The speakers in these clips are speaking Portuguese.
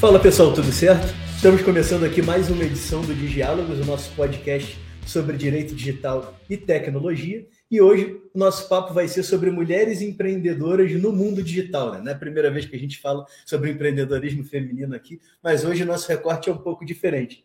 Fala pessoal, tudo certo? Estamos começando aqui mais uma edição do Digiálogos, o nosso podcast sobre direito digital e tecnologia. E hoje o nosso papo vai ser sobre mulheres empreendedoras no mundo digital. Né? Não é a primeira vez que a gente fala sobre empreendedorismo feminino aqui, mas hoje o nosso recorte é um pouco diferente.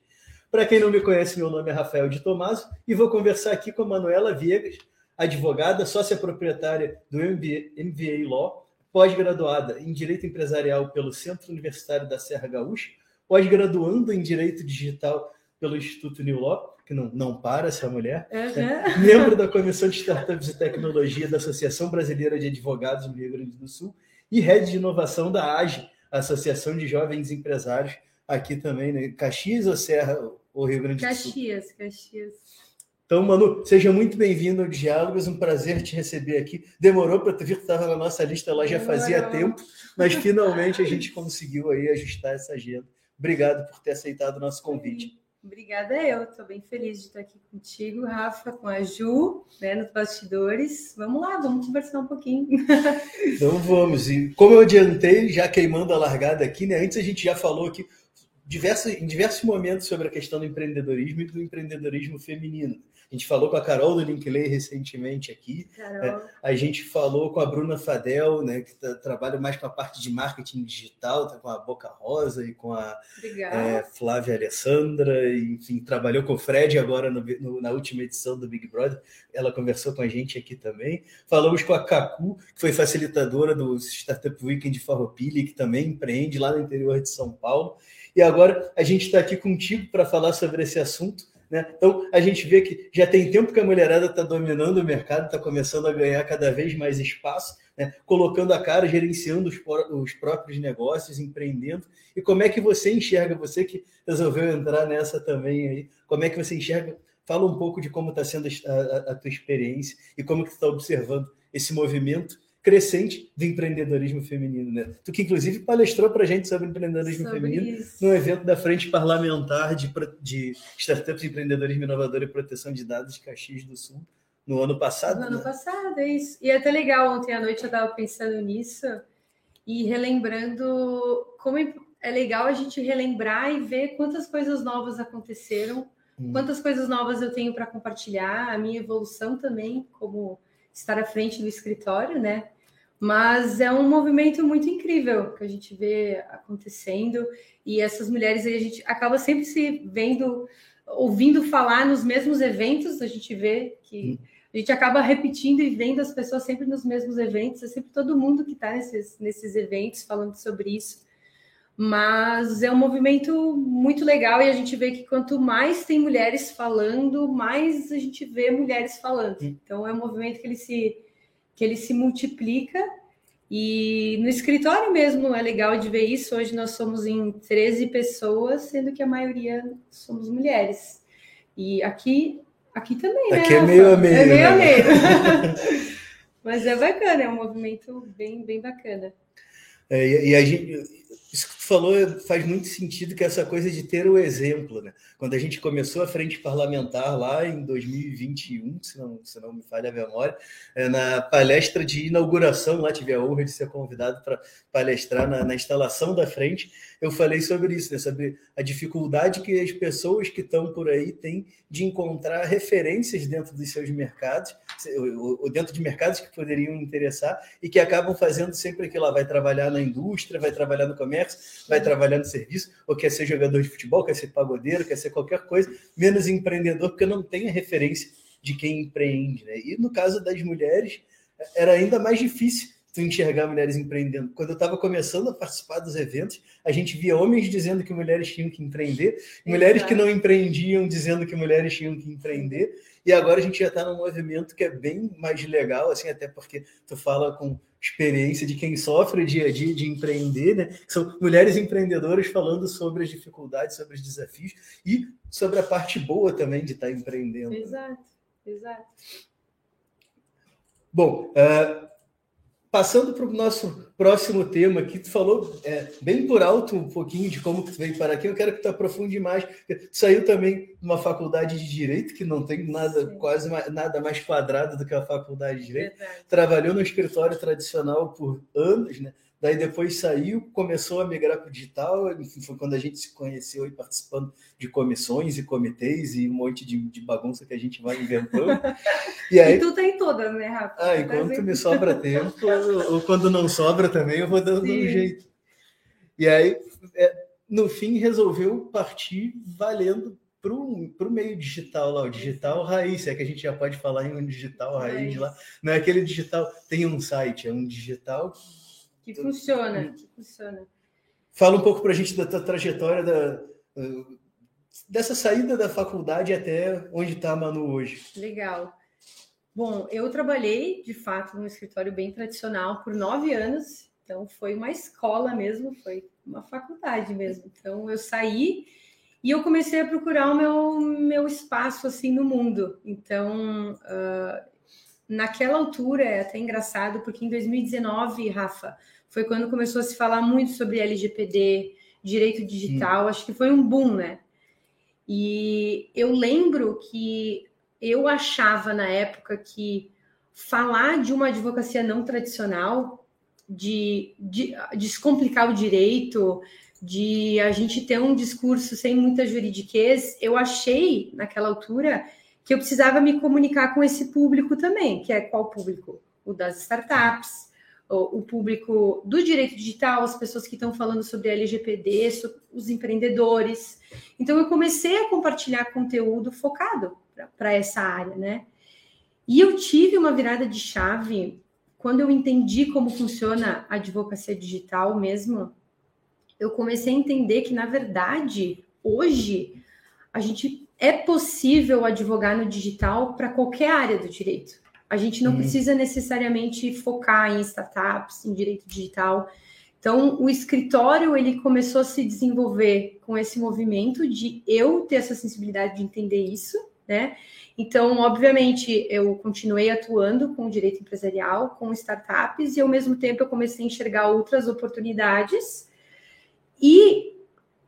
Para quem não me conhece, meu nome é Rafael de Tomaso e vou conversar aqui com a Manuela Viegas, advogada, sócia proprietária do MBA, MBA Law, pós-graduada em Direito Empresarial pelo Centro Universitário da Serra Gaúcha, pós-graduando em Direito Digital pelo Instituto New Law, que não, não para essa mulher, uhum. membro da Comissão de Startups e Tecnologia da Associação Brasileira de Advogados no Rio Grande do Sul e head de inovação da AGE, Associação de Jovens Empresários, aqui também, né? Caxias ou Serra ou Rio Grande do Sul? Caxias, Caxias. Então, Manu, seja muito bem-vindo ao Diálogos, um prazer te receber aqui. Demorou para tu vir, estava na nossa lista lá já fazia tempo, mas finalmente a gente conseguiu aí ajustar essa agenda. Obrigado por ter aceitado o nosso convite. Obrigada eu, estou bem feliz de estar aqui contigo, Rafa, com a Ju, né, nos bastidores. Vamos lá, vamos conversar um pouquinho. Então vamos, e como eu adiantei, já queimando a largada aqui, né, antes a gente já falou aqui diversos, em diversos momentos sobre a questão do empreendedorismo e do empreendedorismo feminino. A gente falou com a Carol do Linkley recentemente aqui. É, a gente falou com a Bruna Fadel, né, que tá, trabalha mais com a parte de marketing digital, tá com a Boca Rosa e com a é, Flávia Alessandra, e, enfim, trabalhou com o Fred agora no, no, na última edição do Big Brother. Ela conversou com a gente aqui também. Falamos com a Cacu, que foi facilitadora do Startup Weekend de Farroupilha, que também empreende lá no interior de São Paulo. E agora a gente está aqui contigo para falar sobre esse assunto né? Então, a gente vê que já tem tempo que a mulherada está dominando o mercado, está começando a ganhar cada vez mais espaço, né? colocando a cara, gerenciando os, os, próprios negócios, empreendendo. E como é que você enxerga, você que resolveu entrar nessa também aí, como é que você enxerga? Fala um pouco de como está sendo a, a, a, tua experiência e como que você está observando esse movimento crescente do empreendedorismo feminino, né? Tu que inclusive palestrou para a gente sobre empreendedorismo sobre feminino isso. no evento da Frente Parlamentar de, de Startups, Empreendedorismo Inovador e Proteção de Dados de Caxias do Sul no ano passado. No né? ano passado, é isso. E é até legal, ontem à noite eu estava pensando nisso e relembrando como é legal a gente relembrar e ver quantas coisas novas aconteceram, hum. quantas coisas novas eu tenho para compartilhar, a minha evolução também como estar à frente do escritório, né? Mas é um movimento muito incrível que a gente vê acontecendo. E essas mulheres aí a gente acaba sempre se vendo, ouvindo falar nos mesmos eventos, a gente vê que a gente acaba repetindo e vendo as pessoas sempre nos mesmos eventos, é sempre todo mundo que está nesses, nesses eventos falando sobre isso. Mas é um movimento muito legal e a gente vê que quanto mais tem mulheres falando, mais a gente vê mulheres falando. Então é um movimento que ele se que ele se multiplica. E no escritório mesmo é legal de ver isso. Hoje nós somos em 13 pessoas, sendo que a maioria somos mulheres. E aqui, aqui também, né? Aqui é meio a meio. É meio a né? meio. Mas é bacana, é um movimento bem, bem bacana. É, e a gente, isso que tu falou faz muito sentido que essa coisa de ter o exemplo, né? Quando a gente começou a frente parlamentar lá em 2021, se não, se não me falha a memória, é, na palestra de inauguração, lá tive a honra de ser convidado para palestrar na, na, instalação da frente, eu falei sobre isso, né? sobre a dificuldade que as pessoas que estão por aí têm de encontrar referências dentro dos seus mercados, ou dentro de mercados que poderiam interessar e que acabam fazendo sempre aquilo lá, vai trabalhar na indústria, vai trabalhar no comércio, vai trabalhar no serviço, ou quer ser jogador de futebol, quer ser pagodeiro, quer ser qualquer coisa, menos empreendedor, porque não tem a referência de quem empreende. Né? E no caso das mulheres, era ainda mais difícil tu enxergar mulheres empreendendo. Quando eu estava começando a participar dos eventos, a gente via homens dizendo que mulheres tinham que empreender, mulheres que não empreendiam dizendo que mulheres tinham que empreender, e agora a gente já está num movimento que é bem mais legal, assim, até porque tu fala com experiência de quem sofre dia a dia de empreender, né? São mulheres empreendedoras falando sobre as dificuldades, sobre os desafios e sobre a parte boa também de estar tá empreendendo. Exato, exato. Bom, uh, Passando para o nosso próximo tema aqui, tu falou é, bem por alto um pouquinho de como tu veio para aqui, eu quero que tu aprofunde mais. Tu saiu também numa faculdade de direito que não tem nada Sim. quase nada mais quadrado do que a faculdade de direito. Verdade. Trabalhou no escritório tradicional por anos, né? Daí depois saiu, começou a migrar para o digital. Enfim, foi quando a gente se conheceu e participando de comissões e comitês e um monte de, de bagunça que a gente vai inventando. E, aí, e tu tem todas, né, Rafa? Ah, enquanto me sobra tempo, ou quando não sobra também, eu vou dando Sim. um jeito. E aí, é, no fim, resolveu partir valendo para o meio digital lá, o digital raiz, é que a gente já pode falar em um digital raiz é lá. Não é aquele digital, tem um site, é um digital que funciona, que funciona. Fala um pouco para a gente da tua trajetória da, dessa saída da faculdade até onde está a Manu hoje. Legal. Bom, eu trabalhei de fato num escritório bem tradicional por nove anos, então foi uma escola mesmo, foi uma faculdade mesmo. Então eu saí e eu comecei a procurar o meu, meu espaço assim no mundo. Então, uh, naquela altura, é até engraçado, porque em 2019, Rafa, foi quando começou a se falar muito sobre LGPD, direito digital, acho que foi um boom, né? E eu lembro que eu achava na época que falar de uma advocacia não tradicional, de, de descomplicar o direito, de a gente ter um discurso sem muita juridiquez, eu achei naquela altura que eu precisava me comunicar com esse público também, que é qual público? O das startups, o, público do direito digital, as pessoas que estão falando sobre LGPD, os empreendedores. Então eu comecei a compartilhar conteúdo focado para essa área, né? E eu tive uma virada de chave quando eu entendi como funciona a advocacia digital mesmo eu comecei a entender que, na verdade, hoje, a gente é possível advogar no digital para qualquer área do direito. A gente não uhum. precisa necessariamente focar em startups, em direito digital. Então, o escritório ele começou a se desenvolver com esse movimento de eu ter essa sensibilidade de entender isso, né? Então, obviamente, eu continuei atuando com o direito empresarial, com startups, e ao mesmo tempo eu comecei a enxergar outras oportunidades e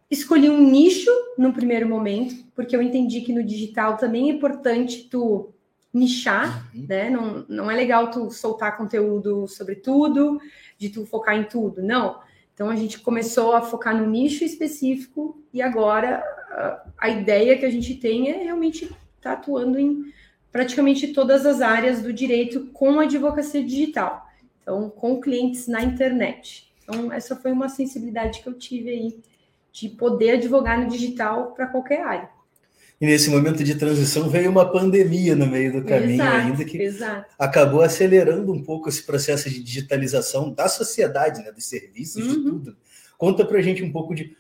escolhi um nicho no primeiro momento, porque eu entendi que no digital também é importante tu nichar, uhum. né? Não, não é legal tu soltar conteúdo sobre tudo, de tu focar em tudo, não. Então a gente começou a focar no nicho específico e agora a, a ideia que a gente tem é realmente estar tá atuando em praticamente todas as áreas do direito com advocacia digital. Então, com clientes na internet. Então, essa foi uma sensibilidade que eu tive aí de poder advogar no digital para qualquer área. E nesse momento de transição veio uma pandemia no meio do caminho exato, ainda que exato. acabou acelerando um pouco esse processo de digitalização da sociedade, né, dos serviços, uhum. de tudo. Conta para a gente um pouco de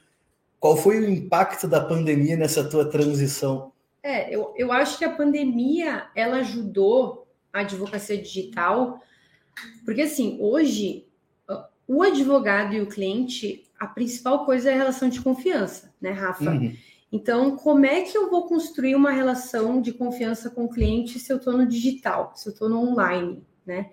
qual foi o impacto da pandemia nessa tua transição. É, eu, eu acho que a pandemia ela ajudou a advocacia digital, porque assim, hoje o advogado e o cliente, a principal coisa é a relação de confiança, né, Rafa? Uhum. Então, como é que eu vou construir uma relação de confiança com o cliente se eu estou no digital, se eu estou no online, né?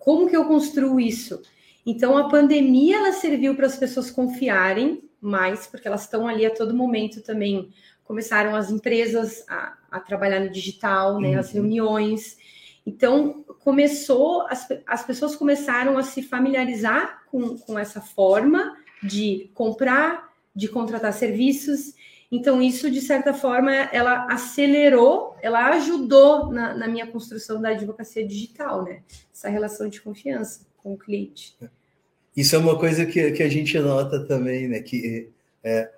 Como que eu construo isso? Então, a pandemia ela serviu para as pessoas confiarem mais, porque elas estão ali a todo momento também. Começaram as empresas a, a trabalhar no digital, né? Uhum. As reuniões. Então, começou, as, as pessoas começaram a se familiarizar com, com essa forma de comprar, de contratar serviços. Então, isso, de certa forma, ela acelerou, ela ajudou na, na minha construção da advocacia digital, né? Essa relação de confiança com o cliente. Isso é uma coisa que, que a gente nota também, né? Que é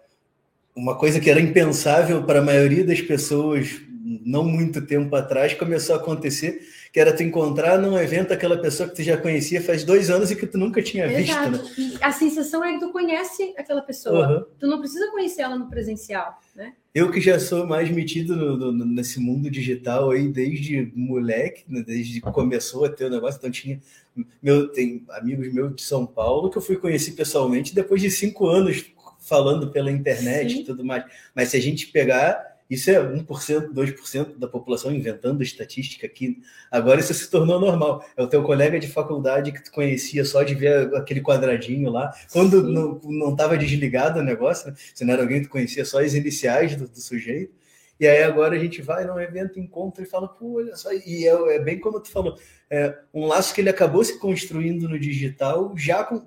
uma coisa que era impensável para a maioria das pessoas não muito tempo atrás começou a acontecer que era tu encontrar num evento aquela pessoa que tu já conhecia faz dois anos e que tu nunca tinha Exato. visto. Né? a sensação é que tu conhece aquela pessoa. Uhum. Tu não precisa conhecer ela no presencial, né? Eu que já sou mais metido no, no, nesse mundo digital aí desde moleque, né? desde que começou a ter o negócio, então tinha meu, tem amigos meus de São Paulo que eu fui conhecer pessoalmente depois de cinco anos falando pela internet Sim. e tudo mais. Mas se a gente pegar isso é 1%, 2% da população inventando estatística aqui. Agora isso se tornou normal. É o teu colega de faculdade que tu conhecia só de ver aquele quadradinho lá. Quando Sim. não estava desligado o negócio, né? se não era alguém que tu conhecia só as iniciais do, do sujeito. E aí agora a gente vai num evento, encontra e fala, pô, olha só, e é, é bem como tu falou, é um laço que ele acabou se construindo no digital, já com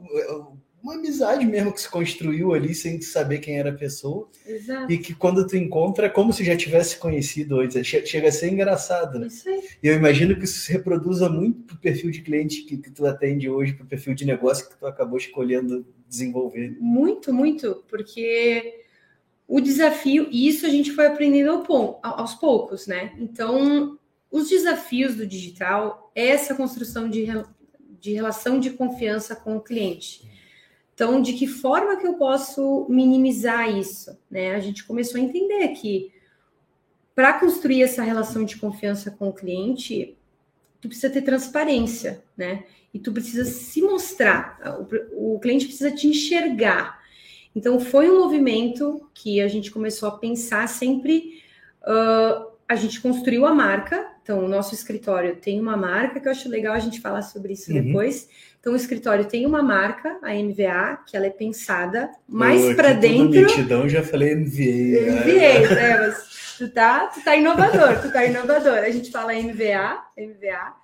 uma amizade mesmo que se construiu ali sem saber quem era a pessoa. Exato. E que quando tu encontra é como se já tivesse conhecido antes. Chega a ser engraçado, né? Isso aí. E eu imagino que isso se reproduza muito para o perfil de cliente que, que tu atende hoje, para o perfil de negócio que tu acabou escolhendo desenvolver. Muito, muito, porque o desafio, e isso a gente foi aprendendo aos poucos, né? Então, os desafios do digital é essa construção de, de relação de confiança com o cliente. Então, de que forma que eu posso minimizar isso? Né? A gente começou a entender que para construir essa relação de confiança com o cliente, tu precisa ter transparência, né? E tu precisa se mostrar, o, o cliente precisa te enxergar. Então, foi um movimento que a gente começou a pensar sempre. Uh, a gente construiu a marca, então o nosso escritório tem uma marca, que eu acho legal a gente falar sobre isso uhum. depois. Então, o escritório tem uma marca, a MVA, que ela é pensada mais para dentro. Nitidão, já falei MVA. MVA, é, mas tu tá, tu tá inovador, tu tá inovador. A gente fala MVA, MVA.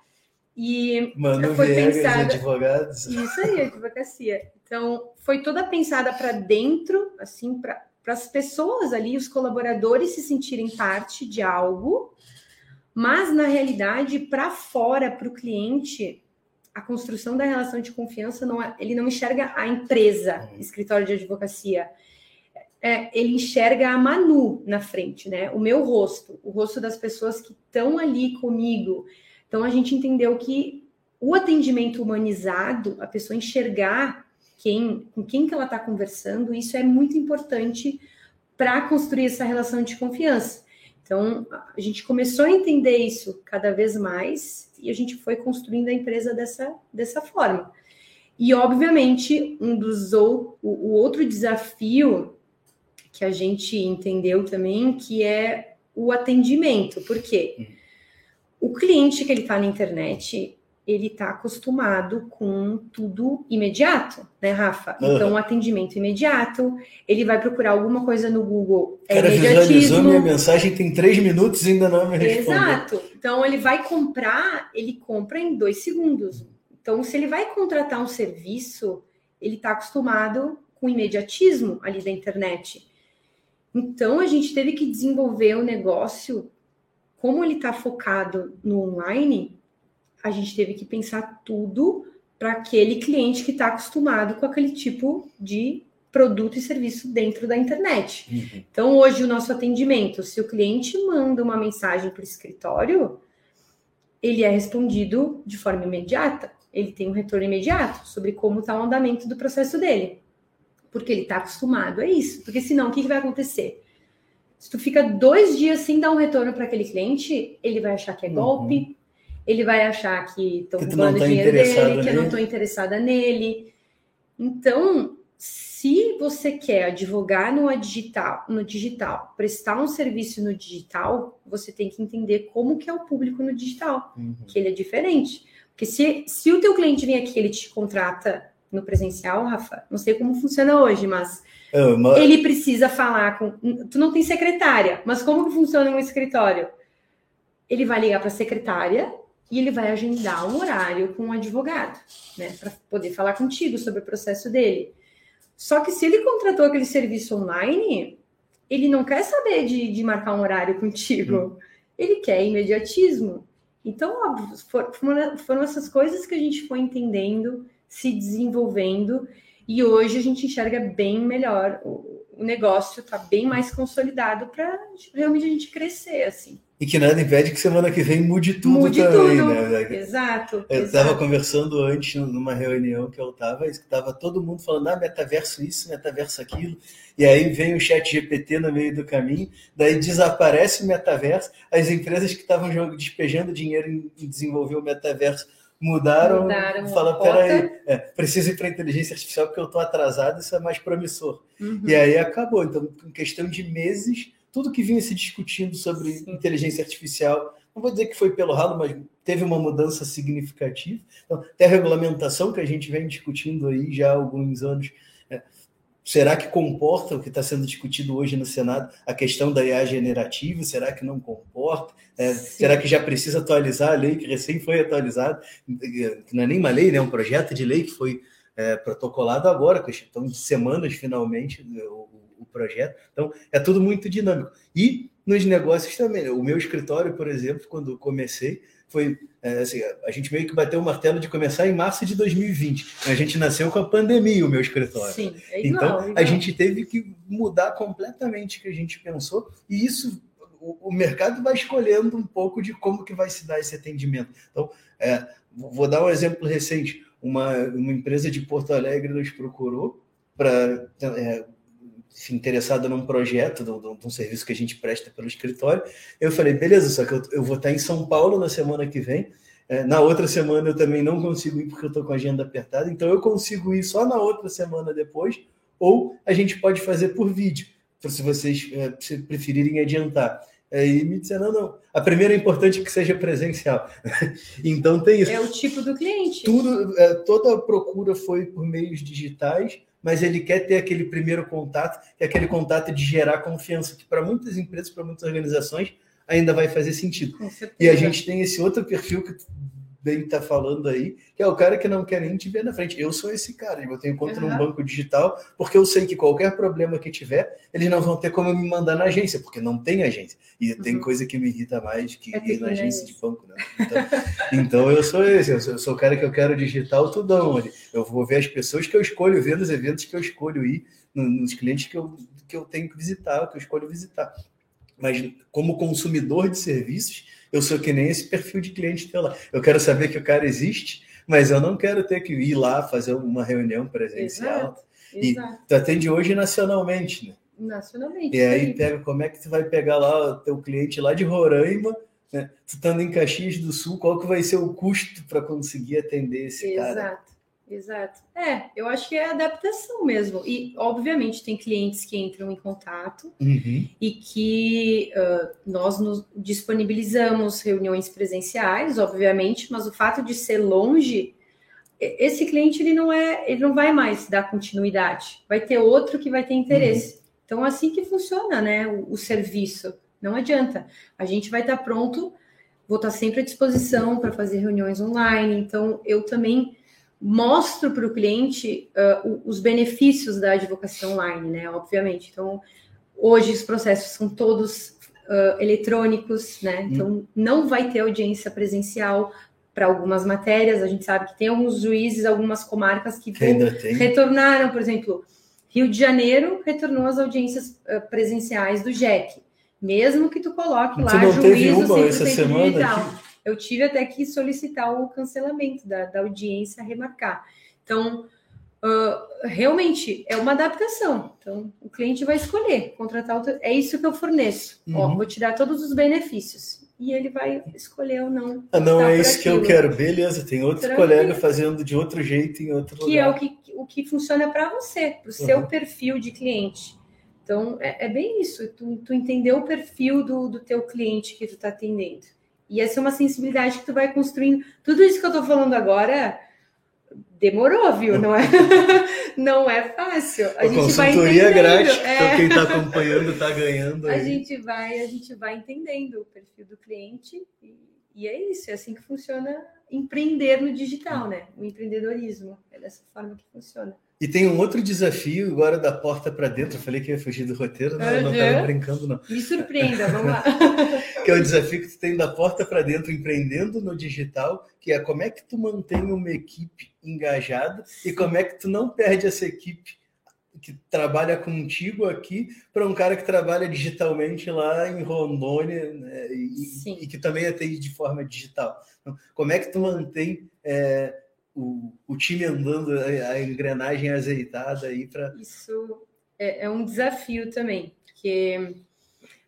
E Mano, foi pensada. advogados. Isso aí, advocacia. Então, foi toda pensada para dentro, assim, para as pessoas ali, os colaboradores se sentirem parte de algo, mas na realidade, para fora, para o cliente, a construção da relação de confiança não é, ele não enxerga a empresa, uhum. escritório de advocacia. É, ele enxerga a Manu na frente, né? O meu rosto, o rosto das pessoas que estão ali comigo. Então a gente entendeu que o atendimento humanizado, a pessoa enxergar quem, com quem que ela está conversando, isso é muito importante para construir essa relação de confiança. Então, a gente começou a entender isso cada vez mais e a gente foi construindo a empresa dessa, dessa forma. E, obviamente, um dos o, o outro desafio que a gente entendeu também, que é o atendimento. Por quê? Hum. O cliente que ele está na internet, ele está acostumado com tudo imediato, né, Rafa? Uhum. Então, um atendimento imediato, ele vai procurar alguma coisa no Google. É Cara, visualizou minha mensagem, tem três minutos e ainda não me respondeu. Exato. Então, ele vai comprar, ele compra em dois segundos. Então, se ele vai contratar um serviço, ele está acostumado com o imediatismo ali da internet. Então, a gente teve que desenvolver o negócio, como ele está focado no online, a gente teve que pensar tudo para aquele cliente que está acostumado com aquele tipo de produto e serviço dentro da internet. Uhum. Então, hoje, o nosso atendimento, se o cliente manda uma mensagem para o escritório, ele é respondido de forma imediata. Ele tem um retorno imediato sobre como está o andamento do processo dele. Porque ele está acostumado a isso. Porque senão, o que, que vai acontecer? Se tu fica dois dias sem dar um retorno para aquele cliente, ele vai achar que é golpe, uhum ele vai achar que estão roubando tá dinheiro dele, nele. que eu não estou interessada nele. Então, se você quer advogar no digital, no digital, prestar um serviço no digital, você tem que entender como que é o público no digital, uhum. que ele é diferente. Porque se, se o teu cliente vem aqui, ele te contrata no presencial, Rafa, não sei como funciona hoje, mas é, ele precisa falar com. Tu não tem secretária, mas como que funciona um escritório? Ele vai ligar para a secretária e ele vai agendar um horário com um advogado, né, para poder falar contigo sobre o processo dele. Só que se ele contratou aquele serviço online, ele não quer saber de, de marcar um horário contigo, hum. ele quer imediatismo. Então, óbvio, foram, foram essas coisas que a gente foi entendendo, se desenvolvendo, e hoje a gente enxerga bem melhor. O, o negócio está bem mais consolidado para realmente a gente crescer, assim. E que nada impede que semana que vem mude tudo mude também, tudo. né? Exato. Eu estava conversando antes numa reunião que eu estava, estava todo mundo falando, ah, metaverso isso, metaverso aquilo, e aí vem o chat GPT no meio do caminho, daí desaparece o metaverso, as empresas que estavam despejando dinheiro em desenvolver o metaverso mudaram, mudaram falaram, peraí, é, preciso ir para inteligência artificial porque eu estou atrasado, isso é mais promissor. Uhum. E aí acabou. Então, em questão de meses, tudo que vinha se discutindo sobre inteligência artificial, não vou dizer que foi pelo ralo, mas teve uma mudança significativa. Então, até a regulamentação que a gente vem discutindo aí já há alguns anos, é, Será que comporta o que está sendo discutido hoje no Senado, a questão da IA generativa? Será que não comporta? É, será que já precisa atualizar a lei que recém foi atualizada? Não é nem uma lei, né? é um projeto de lei que foi é, protocolado agora, questão de semanas finalmente o, o, projeto. Então, é tudo muito dinâmico. E nos negócios também. O meu escritório, por exemplo, quando comecei, foi é, assim, a gente meio que bateu o martelo de começar em março de 2020. A gente nasceu com a pandemia, o meu escritório. Sim, é igual, então, igual. a gente teve que mudar completamente o que a gente pensou, e isso o, o, mercado vai escolhendo um pouco de como que vai se dar esse atendimento. Então, é, vou dar um exemplo recente. Uma, uma empresa de Porto Alegre nos procurou para é, interessada num projeto, de, de, um serviço que a gente presta pelo escritório. Eu falei, beleza, só que eu, eu vou estar em São Paulo na semana que vem. É, na outra semana eu também não consigo ir porque eu estou com a agenda apertada, então eu consigo ir só na outra semana depois, ou a gente pode fazer por vídeo, se vocês é, se preferirem adiantar. Aí me disseram, não, não. A primeira é importante que seja presencial. então tem isso. É o tipo do cliente. Tudo, é, toda a procura foi por meios digitais mas ele quer ter aquele primeiro contato, que é aquele contato de gerar confiança, que para muitas empresas, para muitas organizações, ainda vai fazer sentido. E a gente tem esse outro perfil que bem está falando aí, que é o cara que não quer nem te ver na frente. Eu sou esse cara, eu tenho conta uhum. num banco digital, porque eu sei que qualquer problema que tiver, eles não vão ter como me mandar na agência, porque não tem agência. E uhum. tem coisa que me irrita mais que é ir na agência de banco, né? Então, então, eu sou esse, eu sou, eu sou, o cara que eu quero digital tudão ali. Eu vou ver as pessoas que eu escolho ver nos eventos que eu escolho ir, nos clientes que eu, que eu tenho que visitar, que eu escolho visitar. Mas como consumidor de serviços, eu sou que nem esse perfil de cliente teu lá. Eu quero saber que o cara existe, mas eu não quero ter que ir lá fazer uma reunião presencial. Exato, e exato. tu atende hoje nacionalmente, né? Nacionalmente. E aí pega, como é que tu vai pegar lá o teu cliente lá de Roraima, né? Tu estando em Caxias do Sul, qual que vai ser o custo para conseguir atender esse exato. cara? Exato. Exato. É, eu acho que é adaptação mesmo. E, obviamente, tem clientes que entram em contato uhum. e que uh, nós nos disponibilizamos reuniões presenciais, obviamente, mas o fato de ser longe, esse cliente ele não é, ele não vai mais dar continuidade. Vai ter outro que vai ter interesse. Uhum. Então, assim que funciona, né? O, o serviço. Não adianta. A gente vai estar pronto, vou estar sempre à disposição para fazer reuniões online. Então, eu também mostro para o cliente uh, os benefícios da advocacia online, né? Obviamente. Então, hoje os processos são todos uh, eletrônicos, né? Hum. Então, não vai ter audiência presencial para algumas matérias. A gente sabe que tem alguns juízes, algumas comarcas que, que retornaram, por exemplo, Rio de Janeiro retornou às audiências uh, presenciais do JEC. Mesmo que tu coloque lá não juízo teve uma essa semana digital. Aqui? Eu tive até que solicitar o cancelamento da, da audiência, remarcar. Então, uh, realmente é uma adaptação. Então, o cliente vai escolher contratar outro, é isso que eu forneço. Uhum. Ó, vou tirar todos os benefícios. E ele vai escolher ou não. Ah, não é isso aquilo. que eu quero. Beleza, tem outro Tranquilo. colega fazendo de outro jeito em outro que lugar. Que é o que, o que funciona para você, para o uhum. seu perfil de cliente. Então, é, é bem isso. Tu, tu entender o perfil do, do teu cliente que tu está atendendo. E essa é uma sensibilidade que tu vai construindo. Tudo isso que eu tô falando agora demorou, viu? Não é, não é fácil. A, a gente vai entendendo. grátis, é. então quem está acompanhando está ganhando. Aí. A gente vai, a gente vai entendendo o perfil do cliente e, e é isso, é assim que funciona empreender no digital, né? O empreendedorismo é dessa forma que funciona. E tem um outro desafio agora da porta para dentro. Eu falei que ia fugir do roteiro, não, uhum. não estava brincando, não. Me surpreenda, vamos lá. que é o desafio que tu tem da porta para dentro, empreendendo no digital, que é como é que tu mantém uma equipe engajada e como é que tu não perde essa equipe que trabalha contigo aqui para um cara que trabalha digitalmente lá em Rondônia né, e, e, que também atende de forma digital. Então, como é que tu mantém é, o, o time andando, a engrenagem azeitada aí para. Isso é, é, um desafio também, porque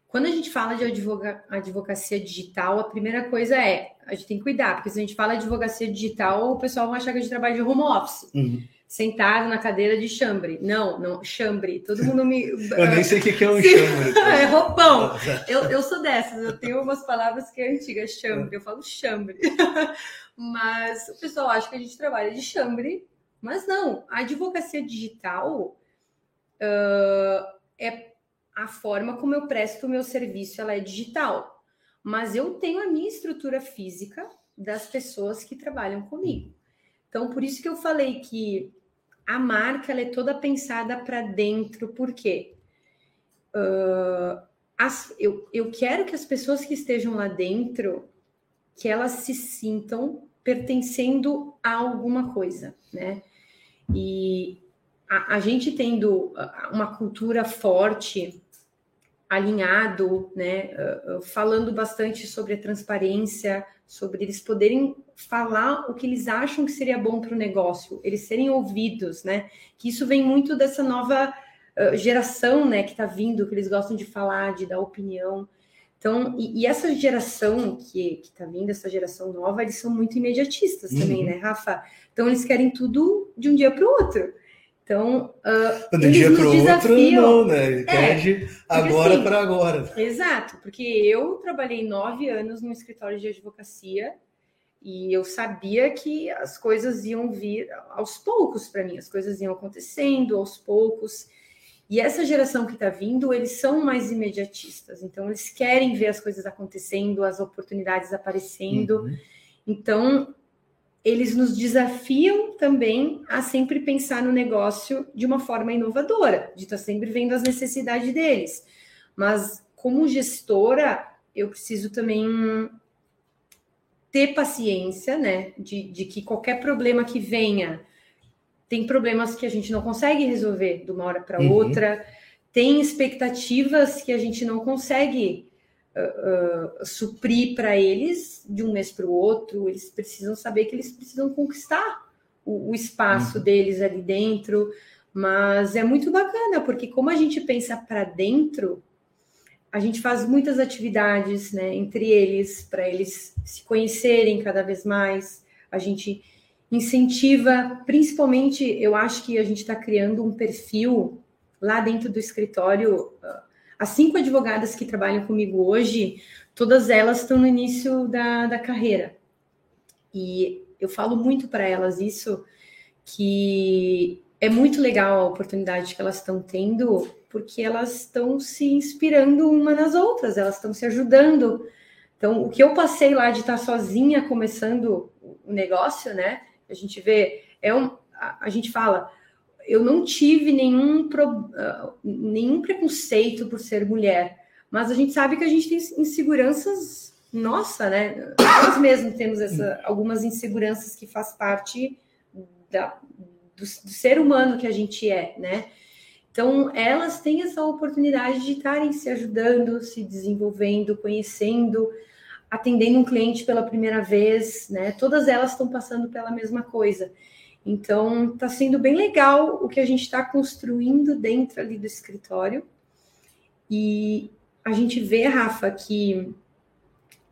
quando a gente fala de advoga, advocacia digital, a primeira coisa é a gente tem que cuidar, porque se a gente fala de advocacia digital, o pessoal vai achar que a gente trabalha de home office. Uhum. Sentado na cadeira de chambre. Não, não, chambre. Todo mundo me. eu nem sei o que é um chambre. é roupão. Eu, eu sou dessas, eu tenho umas palavras que é antiga, chambre. Eu falo chambre. Mas o pessoal acha que a gente trabalha de chambre, mas não. A advocacia digital uh, é a forma como eu presto o meu serviço, ela é digital. Mas eu tenho a minha estrutura física das pessoas que trabalham comigo. Então, por isso que eu falei que a marca é toda pensada para dentro, por quê? Uh, as, eu, eu quero que as pessoas que estejam lá dentro, que elas se sintam pertencendo a alguma coisa, né? E a, a gente tendo uma cultura forte, alinhado, né? Uh, falando bastante sobre a transparência, sobre eles poderem falar o que eles acham que seria bom para o negócio, eles serem ouvidos, né? Que isso vem muito dessa nova uh, geração, né? Que está vindo, que eles gostam de falar, de dar opinião. Então, e, e essa geração que está vindo, essa geração nova, eles são muito imediatistas uhum. também, né, Rafa? Então, eles querem tudo de um dia para o outro. Então, uh, de um dia para o outro, não, né? É, de agora assim, para agora. Exato, porque eu trabalhei nove anos no escritório de advocacia e eu sabia que as coisas iam vir aos poucos para mim, as coisas iam acontecendo aos poucos. E essa geração que está vindo, eles são mais imediatistas, então eles querem ver as coisas acontecendo, as oportunidades aparecendo. Uhum. Então, eles nos desafiam também a sempre pensar no negócio de uma forma inovadora, de estar sempre vendo as necessidades deles. Mas, como gestora, eu preciso também ter paciência, né? De, de que qualquer problema que venha, tem problemas que a gente não consegue resolver de uma hora para uhum. outra, tem expectativas que a gente não consegue uh, suprir para eles de um mês para o outro. Eles precisam saber que eles precisam conquistar o, o espaço uhum. deles ali dentro. Mas é muito bacana, porque como a gente pensa para dentro, a gente faz muitas atividades né, entre eles, para eles se conhecerem cada vez mais. A gente incentiva, principalmente, eu acho que a gente está criando um perfil lá dentro do escritório as cinco advogadas que trabalham comigo hoje, todas elas estão no início da, da carreira. E eu falo muito para elas isso, que é muito legal a oportunidade que elas estão tendo, porque elas estão se inspirando uma nas outras, elas estão se ajudando. Então, o que eu passei lá de estar sozinha começando o negócio, né? A gente vê, é um, a, a gente fala, eu não tive nenhum, pro, uh, nenhum preconceito por ser mulher, mas a gente sabe que a gente tem inseguranças, nossa, né? Nós mesmos temos essa, algumas inseguranças que faz parte da, do, do ser humano que a gente é, né? Então, elas têm essa oportunidade de estarem se ajudando, se desenvolvendo, conhecendo, atendendo um cliente pela primeira vez, né? Todas elas estão passando pela mesma coisa. Então, está sendo bem legal o que a gente está construindo dentro ali do escritório. E a gente vê, Rafa, que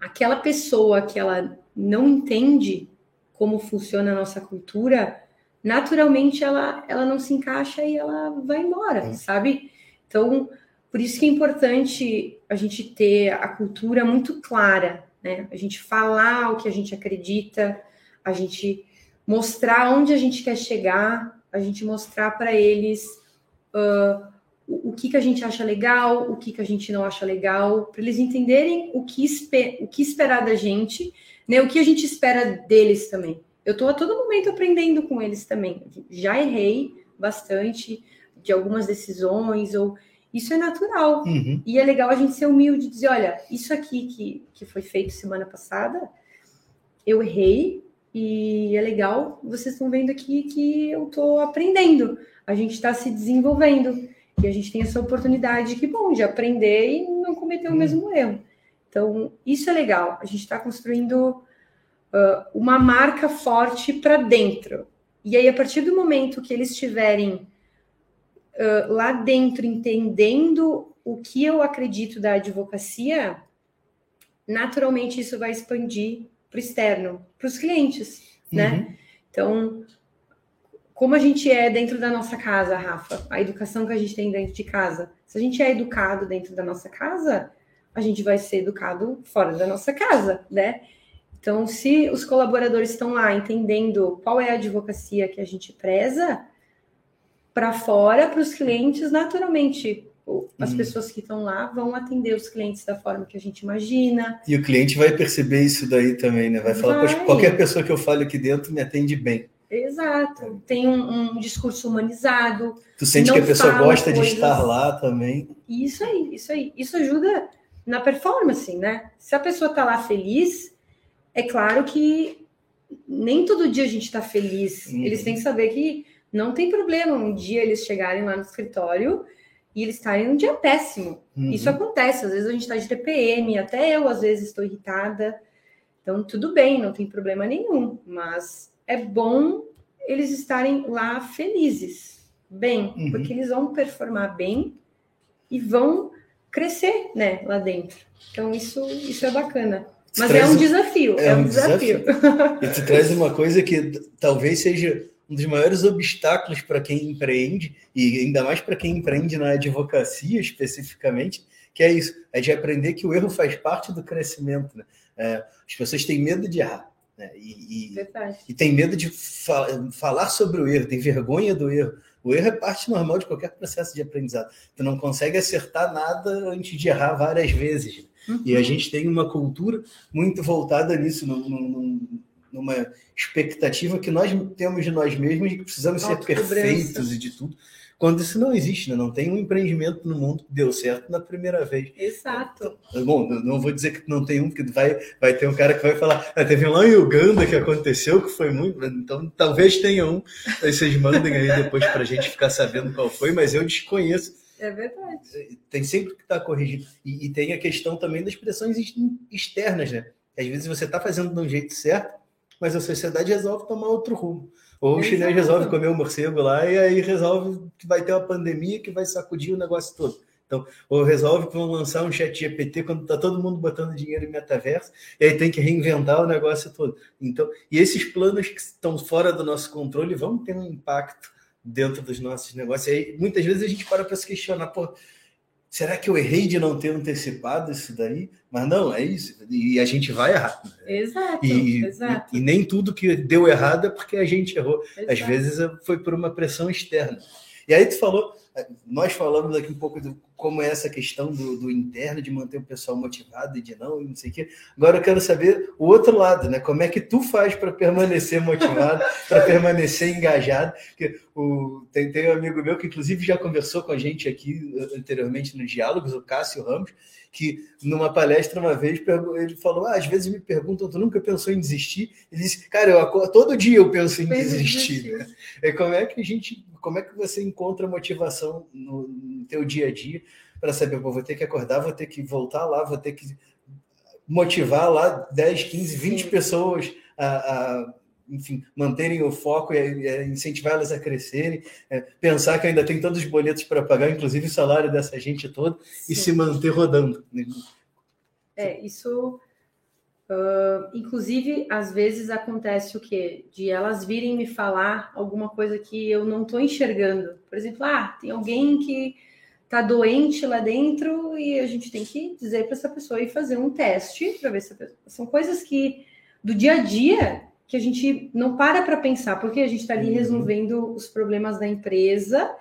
aquela pessoa que ela não entende como funciona a nossa cultura, naturalmente ela, ela não se encaixa e ela vai embora, é. sabe? Então, por isso que é importante a gente ter a cultura muito clara, né? A gente falar o que a gente acredita, a gente mostrar onde a gente quer chegar, a gente mostrar para eles uh, o, o, que, que a gente acha legal, o que, que a gente não acha legal, para eles entenderem o que, o que esperar da gente, né? O que a gente espera deles também. Eu estou a todo momento aprendendo com eles também. Já errei bastante de algumas decisões, ou isso é natural. Uhum. E é legal a gente ser humilde e dizer: olha, isso aqui que, que foi feito semana passada, eu errei, e é legal, vocês estão vendo aqui que eu estou aprendendo, a gente está se desenvolvendo e a gente tem essa oportunidade que bom de aprender e não cometer o mesmo erro. Então, isso é legal. A gente está construindo uh, uma marca forte para dentro. E aí, a partir do momento que eles estiverem uh, lá dentro entendendo o que eu acredito da advocacia, naturalmente isso vai expandir para o externo, para os clientes, né? uhum. né? Então, como a gente é dentro da nossa casa, Rafa, a educação que a gente tem dentro de casa. Se a gente é educado dentro da nossa casa, a gente vai ser educado fora da nossa casa, né? Então, se os colaboradores estão lá entendendo qual é a advocacia que a gente preza, para fora, para os clientes, naturalmente. As hum. pessoas que estão lá vão atender os clientes da forma que a gente imagina. E o cliente vai perceber isso daí também, né? Vai falar, vai. qualquer pessoa que eu fale aqui dentro me atende bem. Exato. Tem um, um discurso humanizado. Tu sente que a pessoa gosta coisas... de estar lá também. Isso aí, isso aí. Isso ajuda na performance, né? Se a pessoa está lá feliz, é claro que nem todo dia a gente está feliz. Uhum. Eles têm que saber que não tem problema um dia eles chegarem lá no escritório e eles estarem num dia péssimo. Uhum. Isso acontece. Às vezes a gente está de TPM, até eu às vezes estou irritada. Então, tudo bem, não tem problema nenhum. Mas é bom eles estarem lá felizes, bem, uhum. porque eles vão performar bem e vão crescer, né, lá dentro. Então isso isso é bacana. Mas é um desafio, é, é um, desafio. desafio. E tu traz uma coisa que talvez seja um dos maiores obstáculos para quem empreende, e ainda mais para quem empreende na advocacia especificamente, que é isso, é de aprender que o erro faz parte do crescimento. Né? É, as pessoas têm medo de errar. Né? E, e, e, tem medo de fa falar sobre o erro, tem vergonha do erro. O erro é parte normal de qualquer processo de aprendizado. Tu não consegue acertar nada antes de errar várias vezes. Uhum. E a gente tem uma cultura muito voltada nisso, num, num, numa expectativa que nós temos de nós mesmos e que precisamos ser perfeitos e de tudo quando isso não existe, né? não tem um empreendimento no mundo que deu certo na primeira vez. Exato. Então, bom, não vou dizer que não tem um, porque vai, vai ter um cara que vai falar, ah, teve lá em Uganda que aconteceu, que foi muito, então talvez tenha um, aí vocês mandem aí depois para a gente ficar sabendo qual foi, mas eu desconheço. É verdade. Tem sempre que estar tá corrigido. E, e, tem a questão também das pressões externas, né? Às vezes você está fazendo de um jeito certo, mas a sociedade resolve tomar outro rumo. Ou o chinês resolve comer o um morcego lá e aí resolve que vai ter uma pandemia que vai sacudir o negócio todo. Então, ou resolve que vão lançar um chat GPT quando está todo mundo botando dinheiro em metaverso, e aí tem que reinventar o negócio todo. Então, e esses planos que estão fora do nosso controle vão ter um impacto dentro dos nossos negócios. E aí, muitas vezes a gente para para se questionar, pô, será que eu errei de não ter antecipado isso daí? Mas não, é isso. E a gente vai errar. Exato, e, exato. E, e, nem tudo que deu errado é porque a gente errou. Exato. Às vezes foi por uma pressão externa. E aí tu falou, nós falamos aqui um pouco de como é essa questão do, do, interno, de manter o pessoal motivado e de não, e não sei o quê. Agora eu quero saber o outro lado, né? Como é que tu faz para permanecer motivado, para permanecer engajado? Porque o, tem, tem um amigo meu que, inclusive, já conversou com a gente aqui anteriormente nos diálogos, o Cássio Ramos, que numa palestra uma vez ele falou: ah, às vezes me perguntam, tu nunca pensou em desistir? Ele disse, cara, eu todo dia eu penso em desistir. Né? É como é que a gente, como é que você encontra motivação no, no teu dia a dia para saber, pô, vou ter que acordar, vou ter que voltar lá, vou ter que motivar lá 10, 15, 20 Sim. pessoas a, a enfim, manterem o foco e incentivá-las a crescerem, é, pensar que ainda tem todos os boletos para pagar, inclusive o salário dessa gente toda, Sim. e se manter rodando. É, isso. Uh, inclusive, às vezes acontece o quê? De elas virem me falar alguma coisa que eu não estou enxergando. Por exemplo, ah, tem alguém que está doente lá dentro e a gente tem que dizer para essa pessoa ir fazer um teste para ver se pessoa... são coisas que do dia a dia que a gente não para para pensar, porque a gente está ali uhum. resolvendo os problemas da empresa,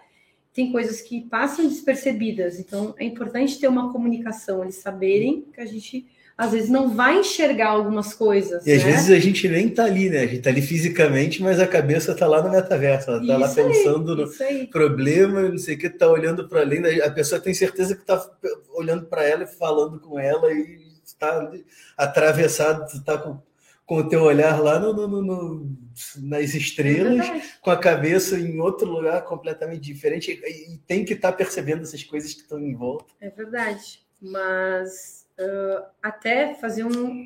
tem coisas que passam despercebidas, então é importante ter uma comunicação, eles saberem que a gente às vezes não vai enxergar algumas coisas. E às né? vezes a gente nem está ali, né? A gente está ali fisicamente, mas a cabeça está lá no metaverso, ela está lá pensando aí, no problema, não sei o que, está olhando para além, a pessoa tem certeza que está olhando para ela e falando com ela e está atravessado, está com com o teu olhar lá no, no, no nas estrelas, é com a cabeça em outro lugar completamente diferente, e, tem que estar tá percebendo essas coisas que estão em volta. É verdade, mas uh, até fazer um,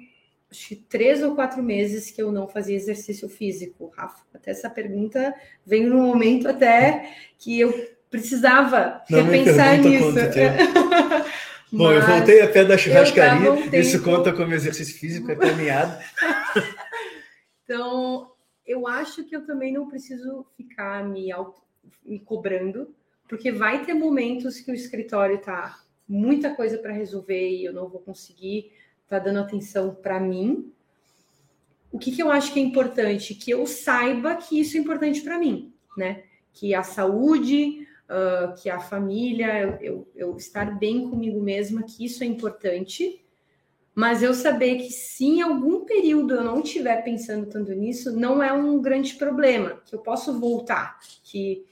acho que três ou quatro meses que eu não fazia exercício físico, Rafa. Até essa pergunta veio no momento até que eu precisava não repensar nisso. Bom, Mas eu voltei a pé da churrascaria, um isso conta como exercício físico, é caminhada. então, eu acho que eu também não preciso ficar me, auto, me cobrando, porque vai ter momentos que o escritório tá muita coisa para resolver e eu não vou conseguir estar tá dando atenção para mim. O que, que eu acho que é importante? Que eu saiba que isso é importante para mim, né? que a saúde, uh, que a família, eu, eu estar bem comigo mesma, que isso é importante. Mas eu saber que se em algum período eu não estiver pensando tanto nisso, não é um grande problema, que eu posso voltar, que,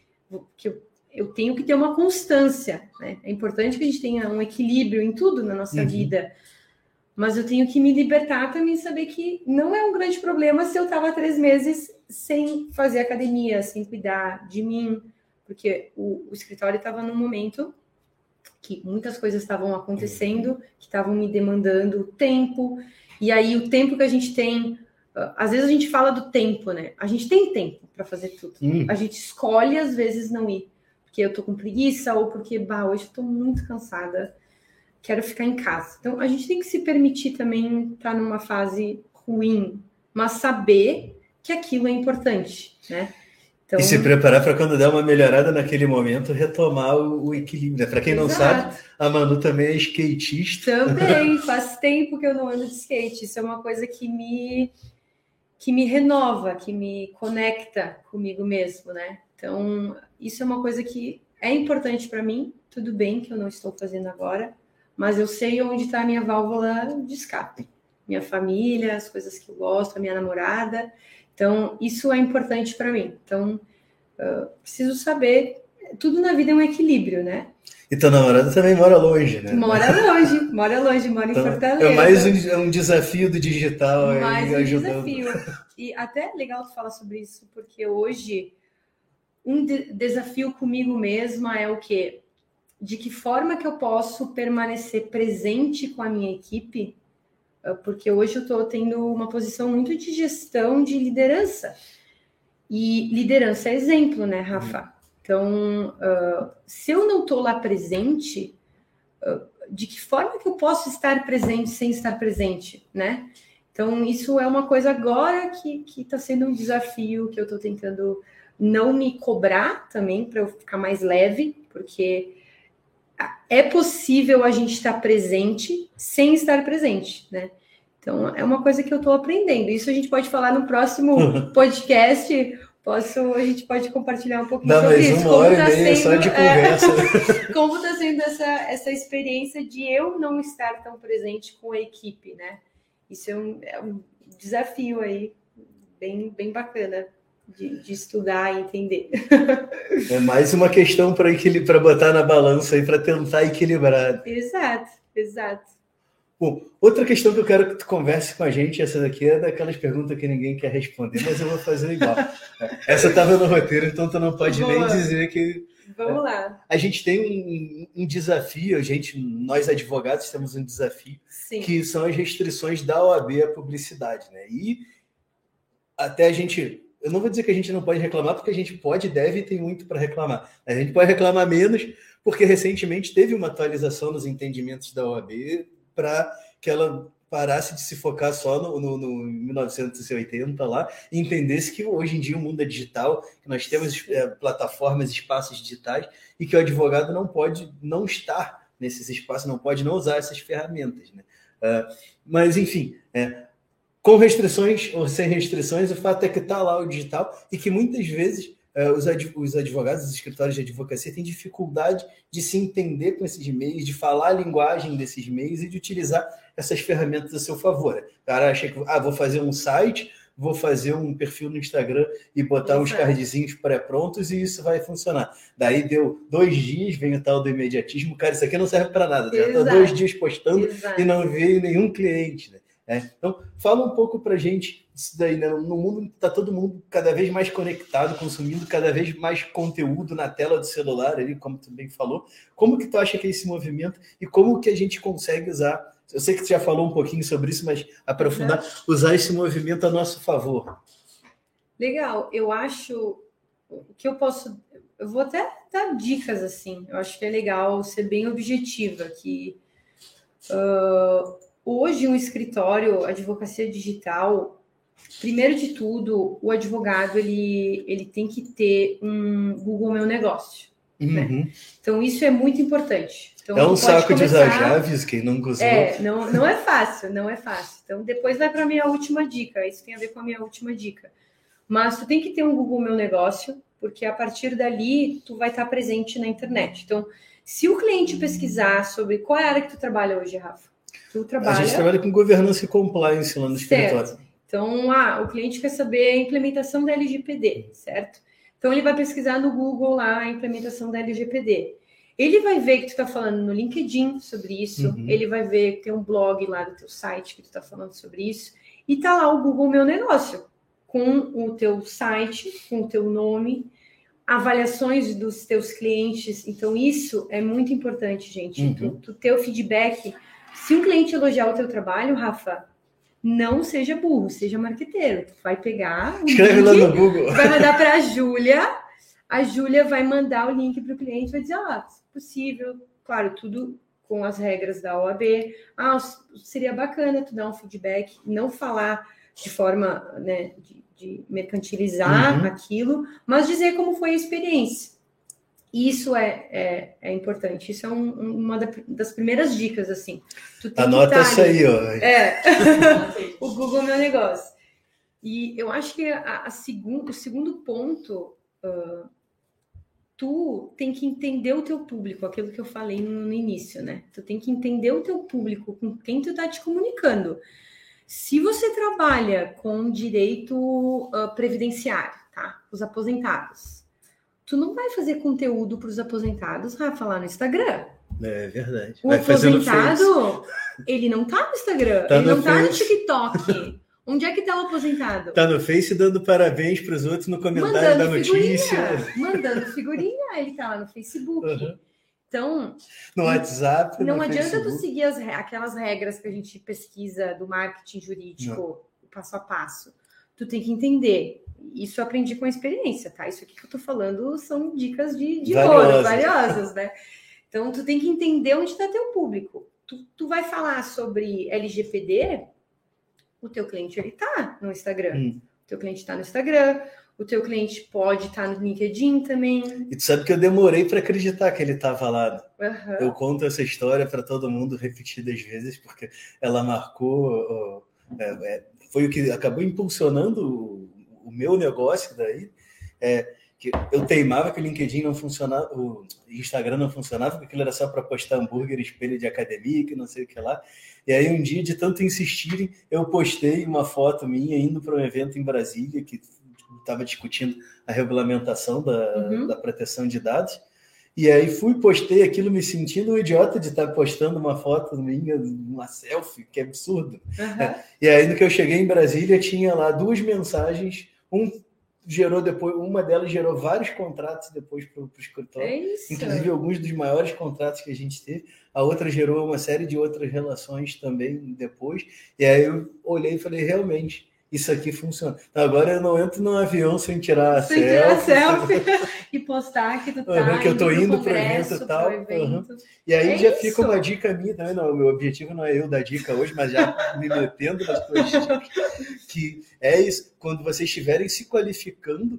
que eu, eu tenho que ter uma constância. Né? É importante que a gente tenha um equilíbrio em tudo na nossa uhum. vida. Mas eu tenho que me libertar também saber que não é um grande problema se eu estava três meses sem fazer academia, sem cuidar de mim, porque o, o escritório estava num momento que muitas coisas estavam acontecendo, que estavam me demandando tempo, e aí o tempo que a gente tem, ah, às vezes a gente fala do tempo, né? A gente tem tempo para fazer tudo. Hum. A gente escolhe às vezes não ir, porque eu tô com preguiça ou porque, bah, hoje eu tô muito cansada, quero ficar em casa. Então a gente tem que se permitir também estar numa fase ruim, mas saber que aquilo é importante, né? Então... E se preparar para quando der uma melhorada naquele momento, retomar o, o equilíbrio. Né? Para quem não Exato. sabe, a Manu também é skatista. Também, faz tempo que eu não ando de skate. Isso é uma coisa que me que me renova, que me conecta comigo mesmo, né? Então, isso é uma coisa que é importante para mim. Tudo bem que eu não estou fazendo agora, mas eu sei onde está a minha válvula de escape. Minha família, as coisas que eu gosto, a minha namorada. Então, isso é importante para mim. Então, uh, preciso saber. Tudo na vida é um equilíbrio, né? E tua namorada também mora longe, né? Mora longe, mora longe, mora então, em Fortaleza. É mais um, é um desafio do digital. Mais um ajudando. desafio. E até é legal tu falar sobre isso, porque hoje um de desafio comigo mesma é o quê? De que forma que eu posso permanecer presente com a minha equipe ah, porque hoje eu estou tendo uma posição muito de gestão de liderança. E liderança é exemplo, né, Rafa? Então, uh, se eu não estou lá presente, uh, de que forma que eu posso estar presente sem estar presente, né? Então, isso é uma coisa agora que está sendo um desafio que eu estou tentando não me cobrar também, para eu ficar mais leve, porque é possível a gente estar presente sem estar presente, né? Então, é uma coisa que eu estou aprendendo. Isso a gente pode falar no próximo podcast. Posso, a gente pode compartilhar um pouquinho Não, sobre isso. Uma hora tá e meia sendo. É, como está sendo essa, essa experiência de eu não estar tão presente com a equipe, né? Isso é um, é um desafio aí, bem, bem bacana de, de, estudar e entender. É mais uma questão para botar na balança aí, para tentar equilibrar. Exato, exato. Bom, outra questão que eu quero que tu converse com a gente, essa daqui é daquelas perguntas que ninguém quer responder, mas eu vou fazer igual. essa estava no roteiro, então tu não pode Boa. nem dizer que. Vamos é, lá. A gente tem um, um, desafio, a gente, nós advogados temos um desafio, Sim. que são as restrições da OAB à publicidade, né? E até a gente eu não vou dizer que a gente não pode reclamar, porque a gente pode deve e tem muito para reclamar. A gente pode reclamar menos, porque recentemente teve uma atualização nos entendimentos da OAB para que ela parasse de se focar só no, no, no 1980 lá e entendesse que hoje em dia o mundo é digital, que nós temos é, plataformas, espaços digitais e que o advogado não pode não estar nesses espaços, não pode não usar essas ferramentas. Né? Uh, mas, enfim, é, com restrições ou sem restrições, o fato é que está lá o digital e que muitas vezes é, os advogados, os escritórios de advocacia têm dificuldade de se entender com esses meios, de falar a linguagem desses meios e de utilizar essas ferramentas a seu favor. O cara acha que ah, vou fazer um site, vou fazer um perfil no Instagram e botar uns cardzinhos pré-prontos e isso vai funcionar. Daí deu dois dias, vem o tal do imediatismo, cara, isso aqui não serve para nada. Já estou dois dias postando Exato. e não veio nenhum cliente. Né? É, então, fala um pouco para gente isso daí, né? No mundo está todo mundo cada vez mais conectado, consumindo cada vez mais conteúdo na tela do celular, ali, como tu bem falou. Como que tu acha que é esse movimento e como que a gente consegue usar? Eu sei que tu já falou um pouquinho sobre isso, mas aprofundar, uhum. usar esse movimento a nosso favor. Legal, eu acho que eu posso, eu vou até dar dicas assim. Eu acho que é legal ser bem objetiva, que uh, hoje um escritório, advocacia digital, primeiro de tudo, o advogado ele, ele tem que ter um Google Meu Negócio. Né? Uhum. Né? Então, isso é muito importante. Então, é um saco começar... de usar Javes, quem nunca usou. É, não, não é fácil, não é fácil. Então, depois vai para a minha última dica. Isso tem a ver com a minha última dica. Mas tu tem que ter um Google Meu Negócio porque a partir dali tu vai estar presente na internet. Então, se o cliente pesquisar sobre qual é a área que tu trabalha hoje, Rafa? Tu trabalha... A gente trabalha com governança e compliance lá no certo. escritório. Então, ah, o cliente quer saber a implementação da LGPD, certo? Então, ele vai pesquisar no Google lá a implementação da LGPD. Ele vai ver que tu está falando no LinkedIn sobre isso, uhum. ele vai ver que tem um blog lá do teu site que tu está falando sobre isso, e tá lá o Google Meu Negócio, com o teu site, com o teu nome, avaliações dos teus clientes. Então, isso é muito importante, gente. Uhum. Tu, tu ter o feedback. Se um cliente elogiar o teu trabalho, Rafa, não seja burro, seja marqueteiro. Tu vai pegar. Escreve link, lá no Google. Vai mandar para a Júlia. A Júlia vai mandar o link para o cliente, vai dizer, ó, oh, possível, claro, tudo com as regras da OAB. Ah, seria bacana tu dar um feedback, não falar de forma né, de, de mercantilizar uhum. aquilo, mas dizer como foi a experiência. Isso é, é, é importante. Isso é um, uma das primeiras dicas, assim. Anota isso aí, ó. É. o Google Meu Negócio. E eu acho que a, a segundo, o segundo ponto, uh, tu tem que entender o teu público, aquilo que eu falei no, no, início, né? Tu tem que entender o teu público, com quem tu tá te comunicando. Se você trabalha com direito uh, previdenciário, tá? Os aposentados. Tu não vai fazer conteúdo para os aposentados, Rafa, lá no Instagram. É verdade. O vai aposentado, ele não tá no Instagram, tá ele no não face. tá no TikTok. Onde é que tá o aposentado? Tá no Face dando parabéns para os outros no comentário mandando da notícia. Figurinha, mandando figurinha, ele tá lá no Facebook. Uhum. Então. No WhatsApp. Não no adianta Facebook. tu seguir as, aquelas regras que a gente pesquisa do marketing jurídico, não. passo a passo. Tu tem que entender. Isso eu aprendi com a experiência, tá? Isso aqui que eu tô falando são dicas de, de ouro, valiosas, né? Então, tu tem que entender onde está teu público. Tu, tu vai falar sobre LGPD, o teu cliente ele tá no Instagram. Hum. O teu cliente está no Instagram, o teu cliente pode estar no LinkedIn também. E tu sabe que eu demorei para acreditar que ele estava lá. Uhum. Eu conto essa história para todo mundo repetidas vezes, porque ela marcou. É, é, foi o que acabou impulsionando o, meu negócio daí. É, que eu teimava que o LinkedIn não funcionava, o Instagram não funcionava, porque aquilo era só para postar hambúrguer, espelho de academia, que não sei o que lá. E aí, um dia, de tanto insistirem, eu postei uma foto minha indo para um evento em Brasília, que estava discutindo a regulamentação da, uhum. da proteção de dados. E aí fui, postei aquilo me sentindo um idiota de estar postando uma foto minha, uma selfie, que é absurdo. Uhum. E aí, no que eu cheguei em Brasília, tinha lá duas mensagens. Um gerou depois, uma delas gerou vários contratos depois para o escritório, é inclusive alguns dos maiores contratos que a gente teve. A outra gerou uma série de outras relações também depois. E aí eu olhei e falei, realmente, isso aqui funciona. Agora eu não entro num avião sem tirar a sem selfie. Tirar selfie e postar que tu tá uhum, que eu tô indo para o evento e tal. Uhum. E aí é já isso. fica uma dica minha também. Não, o meu objetivo não é eu dar dica hoje, mas já me metendo nas tuas dicas. Que é isso. Quando vocês estiverem se qualificando,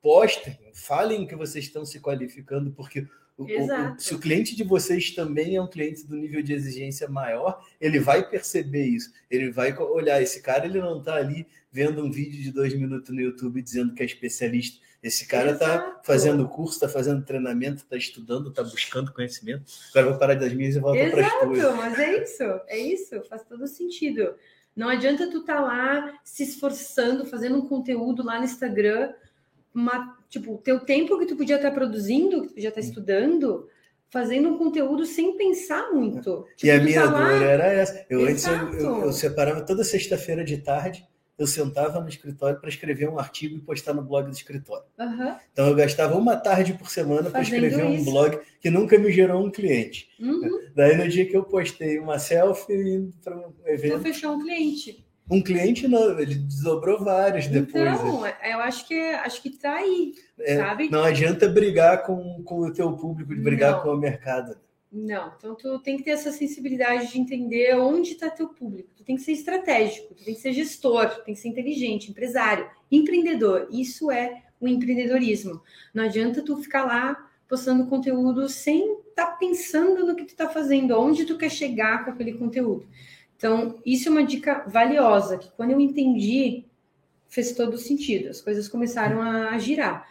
postem, falem que vocês estão se qualificando, porque o, o, se o cliente de vocês também é um cliente do nível de exigência maior, ele vai perceber isso. Ele vai olhar, esse cara ele não está ali vendo um vídeo de dois minutos no YouTube dizendo que é especialista. Esse cara está fazendo curso, está fazendo treinamento, está estudando, está buscando conhecimento. Agora eu vou parar das minhas e volto para as tuas. Exato, mas é isso, é isso, faz todo sentido. Não adianta tu estar tá lá se esforçando, fazendo um conteúdo lá no Instagram uma, tipo, o teu tempo que tu podia estar produzindo, que tu podia estar estudando, fazendo um conteúdo sem pensar muito. Tipo, e a minha tá dor era essa. Eu antes eu, eu, eu, separava toda sexta-feira de tarde, eu sentava no escritório para escrever um artigo e postar no blog do escritório. Uhum. Então eu gastava uma tarde por semana para escrever um blog que nunca me gerou um cliente. Uhum. Daí no dia que eu postei uma selfie para um evento. Vou fechar um cliente. Um cliente não, ele desdobrou vários depois. Então, né? eu acho que acho que tá aí, é, sabe? Não adianta brigar com, com o teu público, de brigar não. com o mercado. Não, então tu tem que ter essa sensibilidade de entender onde está teu público. Tu tem que ser estratégico, tu tem que ser gestor, tu tem que ser inteligente, empresário, empreendedor. Isso é o empreendedorismo. Não adianta tu ficar lá postando conteúdo sem estar tá pensando no que tu está fazendo, onde tu quer chegar com aquele conteúdo. Então, isso é uma dica valiosa, que quando eu entendi, fez todo sentido, as coisas começaram a girar.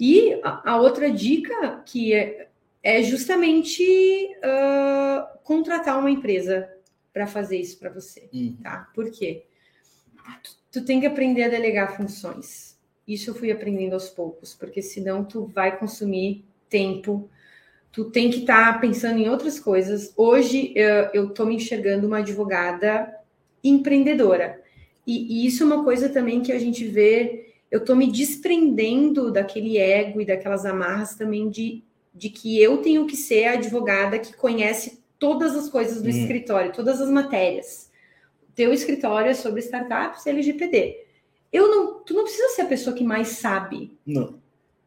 E a, a outra dica que é, é justamente uh, contratar uma empresa para fazer isso para você, hum. tá? Por quê? Tu, tu tem que aprender a delegar funções. Isso eu fui aprendendo aos poucos, porque senão tu vai consumir tempo, tu tem que estar tá pensando em outras coisas. Hoje eu estou me enxergando uma advogada empreendedora. E, e, isso é uma coisa também que a gente vê. Eu estou me desprendendo daquele ego e daquelas amarras também de, de que eu tenho que ser a advogada que conhece todas as coisas do hum. escritório, todas as matérias. Teu escritório é sobre startups e LGPD. Eu não, tu não precisa ser a pessoa que mais sabe. Não.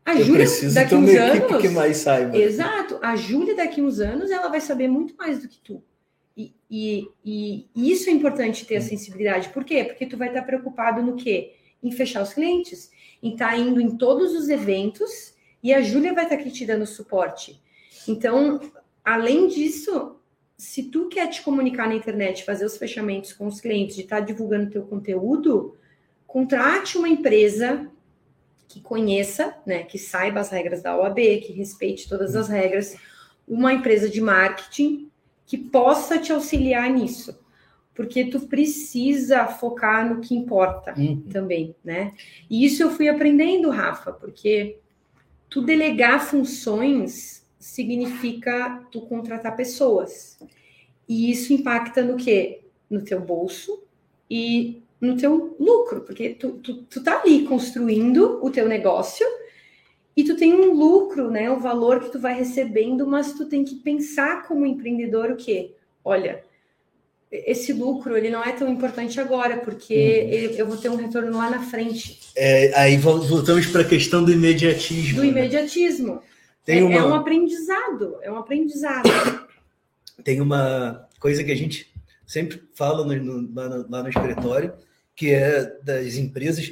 A Júlia, daqui uns anos. que mais saiba. Exato. A Júlia, daqui uns anos, ela vai saber muito mais do que tu. E, e, e isso é importante ter a sensibilidade. Por quê? Porque tu vai estar preocupado no quê? Em fechar os clientes, em estar tá indo em todos os eventos e a Júlia vai estar aqui te dando suporte. Então, além disso, se tu quer te comunicar na internet, fazer os fechamentos com os clientes, de estar tá divulgando teu conteúdo, contrate uma empresa que conheça, né, que saiba as regras da OAB, que respeite todas as regras, uma empresa de marketing que possa te auxiliar nisso. Porque tu precisa focar no que importa uhum. também, né? E isso eu fui aprendendo, Rafa, porque tu delegar funções significa tu contratar pessoas. E isso impacta no quê? No teu bolso e no teu lucro, porque tu, tu, tu tá ali construindo o teu negócio e tu tem um lucro, né? O valor que tu vai recebendo, mas tu tem que pensar como empreendedor o quê? Olha, esse lucro ele não é tão importante agora, porque uhum. eu vou ter um retorno lá na frente. É, aí voltamos para a questão do imediatismo. Do né? imediatismo. Tem é, uma... é um aprendizado, é um aprendizado. Tem uma coisa que a gente sempre fala no, no, lá, no, lá no escritório, que é das empresas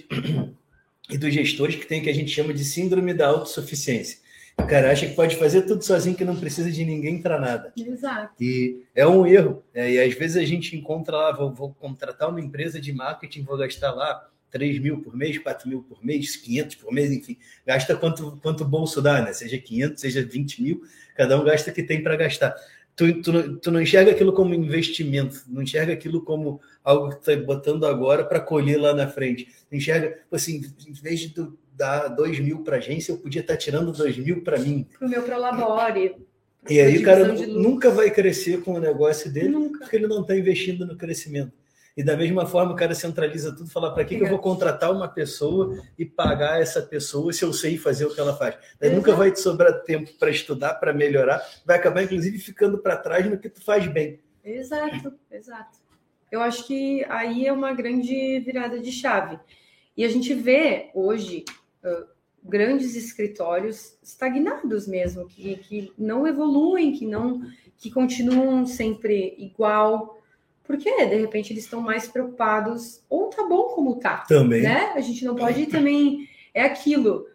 e dos gestores que tem o que a gente chama de síndrome da autossuficiência. O cara acha que pode fazer tudo sozinho, que não precisa de ninguém para nada. Exato. E é um erro. É, e às vezes a gente encontra lá, vou, vou, contratar uma empresa de marketing, vou gastar lá 3 mil por mês, 4 mil por mês, 500 por mês, enfim. Gasta quanto, quanto o bolso dá, né? Seja 500, seja 20 mil, cada um gasta o que tem para gastar tu, tu, tu não enxerga aquilo como investimento, não enxerga aquilo como algo que tu está botando agora para colher lá na frente. Tu enxerga, assim, em vez de tu dar dois mil para agência, eu podia estar tá tirando dois mil para mim. Para o meu Prolabore. E aí o cara nunca vai crescer com o negócio dele, nunca. porque ele não está investindo no crescimento. E da mesma forma, o cara centraliza tudo, fala para que, que eu vou contratar uma pessoa e pagar essa pessoa se eu sei fazer o que ela faz. Daí nunca vai te sobrar tempo para estudar, para melhorar, vai acabar inclusive ficando para trás no que tu faz bem. Exato, exato. Eu acho que aí é uma grande virada de chave. E a gente vê hoje uh, grandes escritórios estagnados mesmo, que, que não evoluem, que não que continuam sempre igual. Porque, de repente, eles estão mais preocupados, ou tá bom como tá. Também. Né? A gente não pode também. É aquilo.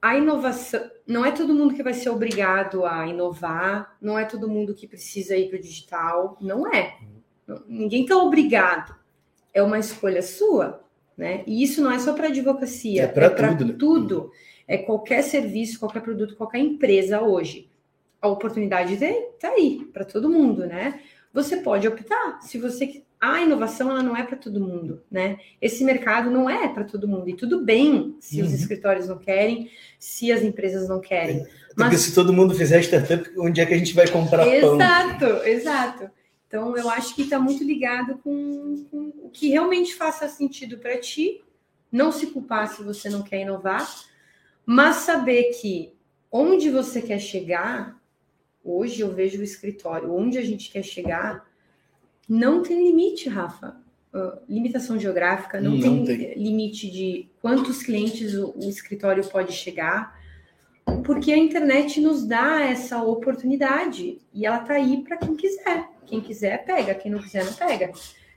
A inovação. Não é todo mundo que vai ser obrigado a inovar, não é todo mundo que precisa ir para o digital. Não é. Ninguém está obrigado. É uma escolha sua. Né? E isso não é só para advocacia, é para tudo. Né? tudo. É qualquer serviço, qualquer produto, qualquer empresa hoje. A oportunidade está aí para todo mundo, né? Você pode optar. Se você a inovação ela não é para todo mundo, né? Esse mercado não é para todo mundo e tudo bem se uhum. os escritórios não querem, se as empresas não querem. Porque Mas se todo mundo fizer startup, onde é que a gente vai comprar exato, pão? Exato, exato. Então eu acho que está muito ligado com, com o que realmente faça sentido para ti. Não se culpar se você não quer inovar, mas saber que onde você quer chegar Hoje eu vejo o escritório, onde a gente quer chegar, não tem limite, Rafa. Uh, limitação geográfica, não, não tem, tem, limite de quantos clientes o, o escritório pode chegar, porque a internet nos dá essa oportunidade e ela tá aí para quem quiser. Quem quiser, pega, quem não quiser, não pega.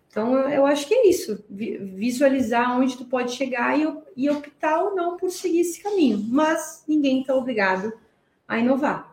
Então, eu, acho que é isso, visualizar onde tu pode chegar e, e optar ou não por seguir esse caminho. Mas ninguém está obrigado a inovar.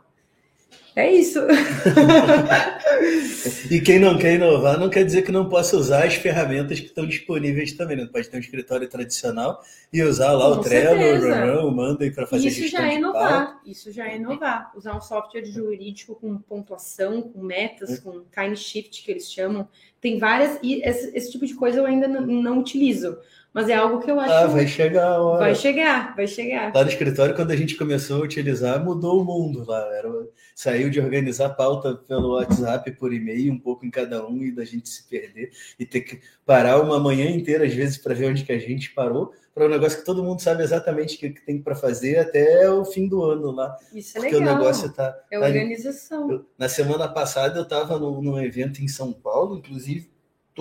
É isso. e quem não quer inovar não quer dizer que não possa usar as ferramentas que estão disponíveis também. Né? Pode ter um escritório tradicional e usar lá Com o Trello, o Run, o para fazer Isso já é inovar. Isso já é inovar. Usar um software jurídico com pontuação, com metas, é. com time shift que eles chamam. Tem várias e esse, esse tipo de coisa eu ainda não, não utilizo. Mas é algo que eu acho. Ah, vai chegar a hora. Vai chegar, vai chegar. Lá no escritório, quando a gente começou a utilizar, mudou o mundo lá. Era, saiu de organizar pauta pelo WhatsApp, por e-mail, um pouco em cada um, e da gente se perder e ter que parar uma manhã inteira, às vezes, para ver onde que a gente parou, para um negócio que todo mundo sabe exatamente o que, tem para fazer até o fim do ano lá. Isso é legal. Porque o negócio tá. É organização. Eu, na semana passada eu estava num evento em São Paulo, inclusive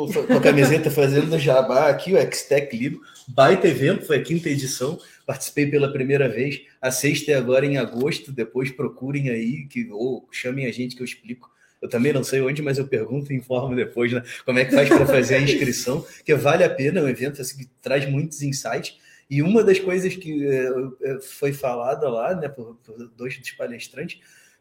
Tô com a camiseta fazendo jabá aqui, o X-Tech Lido. Baita evento, foi a quinta edição. Participei pela primeira vez. A sexta é agora em agosto. Depois procurem aí, que, ou chamem a gente que eu explico. Eu também não sei onde, mas eu pergunto e informo depois né, como é que faz para fazer a inscrição, que vale a pena, é um evento assim, que traz muitos insights. E uma das coisas que é, foi falada lá, né, por, por dois dos palestrantes,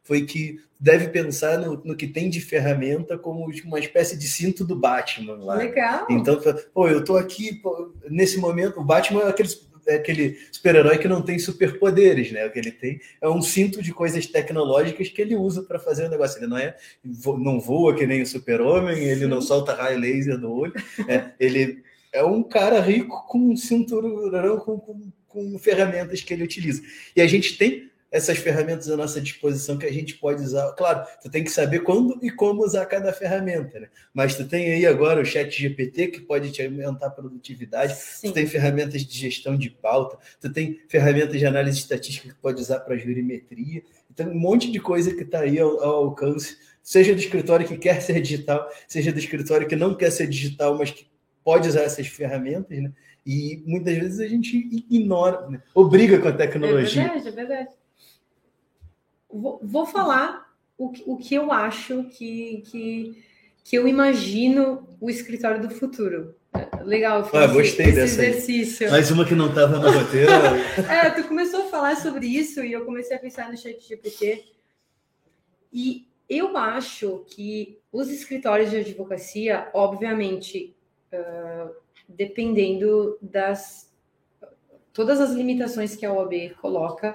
foi que deve pensar no, no, que tem de ferramenta como uma espécie de cinto do Batman lá. Legal. Então, pô, eu tô aqui pô, nesse momento. O Batman é aquele, é aquele super-herói que não tem superpoderes, né? O que ele tem é um cinto de coisas tecnológicas que ele usa para fazer o negócio. Ele não é, não voa que nem o super-homem, ele não solta raio laser do olho. É, ele é um cara rico com um cinturão com, com, com ferramentas que ele utiliza. E a gente tem essas ferramentas à nossa disposição que a gente pode usar. Claro, tu tem que saber quando e como usar cada ferramenta, né? Mas tu tem aí agora o chat GPT que pode te aumentar a produtividade, Sim. tu tem ferramentas de gestão de pauta, tu tem ferramentas de análise estatística que pode usar para jurimetria, então um monte de coisa que está aí ao, ao alcance, seja do escritório que quer ser digital, seja do escritório que não quer ser digital, mas que pode usar essas ferramentas, né? E muitas vezes a gente ignora, né? obriga com a tecnologia. É verdade, é verdade vou, vou falar o, o que eu acho que, que, que eu imagino o escritório do futuro. Legal, ah, gostei esse dessa exercício. Aí. Mais uma que não estava no roteiro. é, tu começou a falar sobre isso e eu comecei a pensar no chat GPT. E eu acho que os escritórios de advocacia, obviamente, uh, dependendo das todas as limitações que a OAB coloca,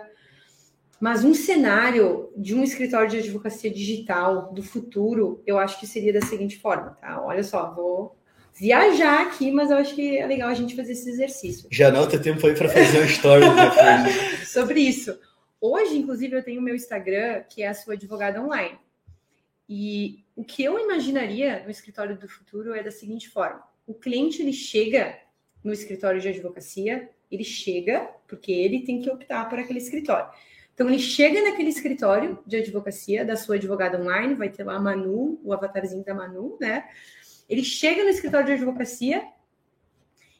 mas um cenário de um escritório de advocacia digital do futuro, eu acho que seria da seguinte forma, tá? Olha só, vou viajar aqui, mas eu acho que é legal a gente fazer esse exercício. Já não tem tempo aí para fazer uma história depois. Sobre isso. Hoje, inclusive, eu tenho o meu Instagram, que é a sua advogada online. E o que eu imaginaria no escritório do futuro é da seguinte forma: o cliente ele chega no escritório de advocacia, ele chega porque ele tem que optar por aquele escritório. Então, ele chega naquele escritório de advocacia da sua advogada online, vai ter lá a Manu, o avatarzinho da Manu, né? Ele chega no escritório de advocacia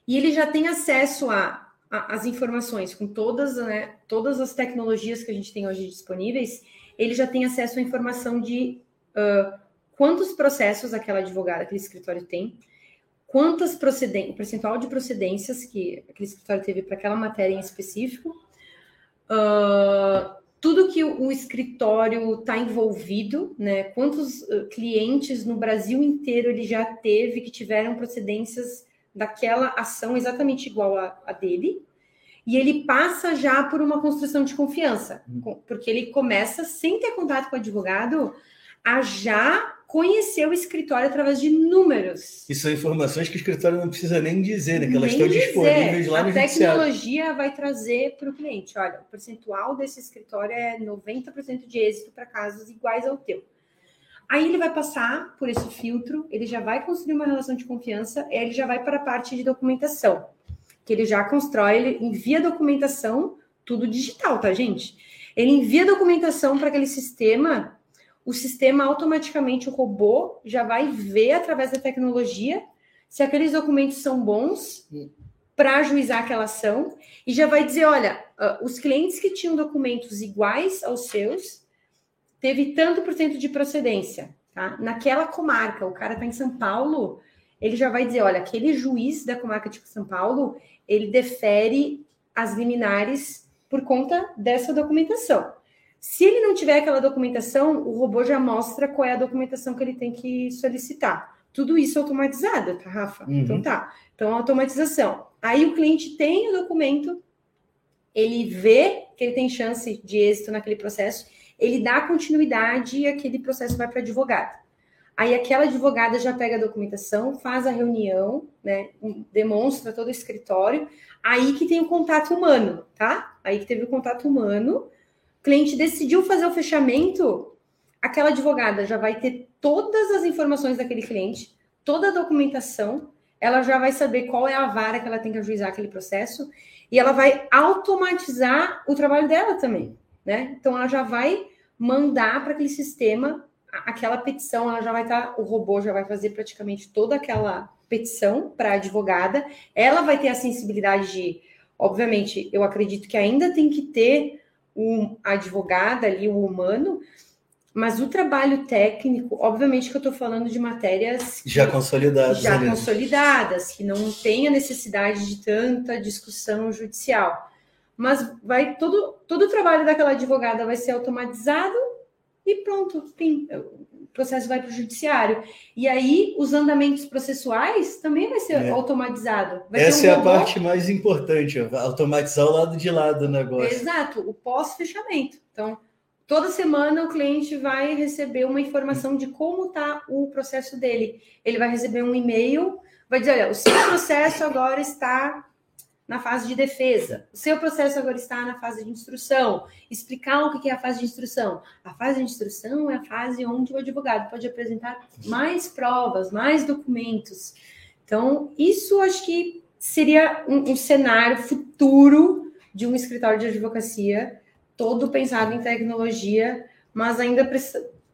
e ele já tem acesso a, a as informações com todas, né, todas as tecnologias que a gente tem hoje disponíveis. Ele já tem acesso à informação de uh, quantos processos aquela advogada, aquele escritório tem, quantas o percentual de procedências que aquele escritório teve para aquela matéria em específico, uh, tudo que o, escritório está envolvido, né? Quantos uh, clientes no Brasil inteiro ele já teve que tiveram procedências daquela ação exatamente igual a, a dele, e ele passa já por uma construção de confiança, uhum. porque ele começa, sem ter contato com o advogado, a já conhecer o escritório através de números. E são informações que o escritório não precisa nem dizer, né? Que elas nem estão dizer. disponíveis lá a no A tecnologia vai trazer para o cliente, olha, o percentual desse escritório é 90% de êxito para casos iguais ao teu. Aí ele vai passar por esse filtro, ele já vai construir uma relação de confiança, e ele já vai para a parte de documentação, que ele já constrói, ele envia documentação, tudo digital, tá, gente? Ele envia documentação para aquele sistema o sistema automaticamente, o robô, já vai ver através da tecnologia se aqueles documentos são bons para ajuizar aquela ação e já vai dizer: olha, uh, os clientes que tinham documentos iguais aos seus teve tanto por cento de procedência, tá? Naquela comarca, o cara está em São Paulo, ele já vai dizer: olha, aquele juiz da comarca de São Paulo ele defere as liminares por conta dessa documentação. Se ele não tiver aquela documentação, o robô já mostra qual é a documentação que ele tem que solicitar. Tudo isso automatizado, tá, Rafa? Uhum. Então tá. Então, automatização. Aí o cliente tem o documento, ele vê que ele tem chance de êxito naquele processo, ele dá continuidade e aquele processo vai para advogado. Aí aquela advogada já pega a documentação, faz a reunião, né, demonstra todo o escritório, aí que tem o contato humano, tá? Aí que teve o contato humano, cliente decidiu fazer o fechamento, aquela advogada já vai ter todas as informações daquele cliente, toda a documentação, ela já vai saber qual é a vara que ela tem que ajuizar aquele processo e ela vai automatizar o trabalho dela também, né? Então ela já vai mandar para aquele sistema aquela petição, ela já vai estar, tá, o robô já vai fazer praticamente toda aquela petição para a advogada, ela vai ter a sensibilidade de, obviamente, eu acredito que ainda tem que ter um advogado ali, o humano, mas o trabalho técnico, obviamente que eu estou falando de matérias já consolidadas, já né? consolidadas, que não tem a necessidade de tanta discussão judicial. Mas vai todo todo o trabalho daquela advogada vai ser automatizado e pronto, fim. Processo vai para o judiciário. E aí os andamentos processuais também vai ser é. automatizado. Vai Essa um é a parte mais importante, automatizar o lado de lá do negócio. Exato, o pós-fechamento. Então, toda semana o cliente vai receber uma informação de como está o processo dele. Ele vai receber um e-mail, vai dizer, olha, o seu processo agora está na fase de defesa. O seu processo agora está na fase de instrução. Explicar o que é a fase de instrução. A fase de instrução é a fase onde o advogado pode apresentar mais provas, mais documentos. Então, isso acho que seria um, um cenário futuro de um escritório de advocacia, todo pensado em tecnologia, mas ainda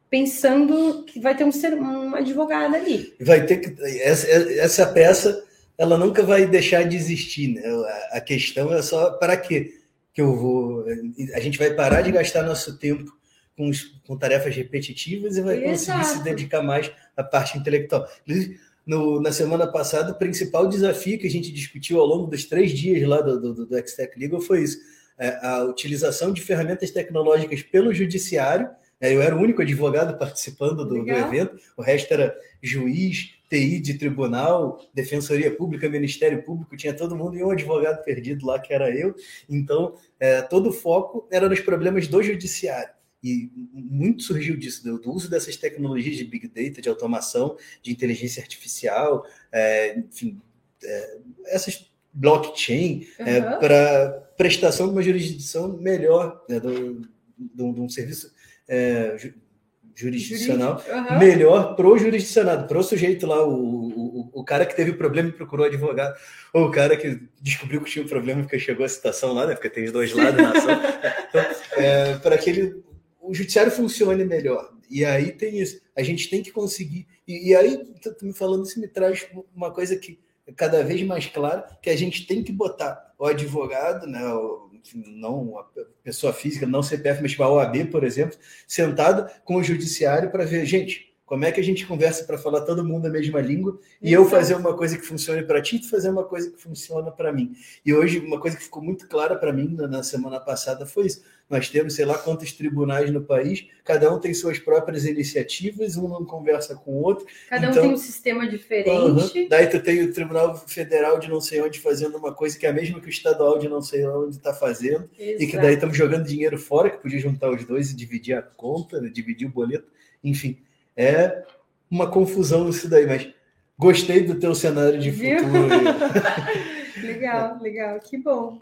pensando que vai ter um, um advogado ali. Vai ter que. Essa, essa peça ela nunca vai deixar de existir. Né? A questão é só para quê que eu vou. A gente vai parar de gastar nosso tempo com, com tarefas repetitivas e vai Exato. conseguir se dedicar mais à parte intelectual. No, na semana passada, o principal desafio que a gente discutiu ao longo dos três dias lá do, do, do Xtech Legal foi isso: é a utilização de ferramentas tecnológicas pelo judiciário. Né? Eu era o único advogado participando do, do evento, o resto era juiz, TI de tribunal, Defensoria Pública, Ministério Público, tinha todo mundo e um advogado perdido lá, que era eu. Então, é, todo o foco era nos problemas do judiciário. E muito surgiu disso, do, do, uso dessas tecnologias de Big Data, de automação, de inteligência artificial, é, enfim, é, essas blockchain, uhum. para prestação de uma jurisdição melhor, né, de um serviço jurisdicional uhum. melhor pro jurisdicionado, pro sujeito lá, o, o, o cara que teve problema e procurou advogado, ou o cara que descobriu que tinha um problema porque chegou a situação lá, né? Porque tem os dois lados na ação. Então, é, para que ele, o judiciário funcione melhor. E aí tem isso. A gente tem que conseguir. E, e aí, tu, tu me falando isso me traz uma coisa que é cada vez mais clara, que a gente tem que botar o advogado, né? O, não a pessoa física, não CPF, mas tipo a OAB, por exemplo, sentada com o judiciário para ver, gente, como é que a gente conversa para falar todo mundo a mesma língua e eu fazer uma coisa que funcione para ti e tu fazer uma coisa que funciona para mim? E hoje, uma coisa que ficou muito clara para mim na semana passada foi isso. Nós temos, sei lá, quantos tribunais no país, cada um tem suas próprias iniciativas, um não conversa com o outro. Cada então, um tem um sistema diferente. daí tu tem o Tribunal Federal de não sei onde fazendo uma coisa que é a mesma que o estadual de não sei onde está fazendo, Exato. e que daí estamos jogando dinheiro fora, que podia juntar os dois e dividir a conta, né, dividir o boleto, enfim é uma confusão isso daí, mas gostei do teu cenário de futuro. legal, legal, que bom.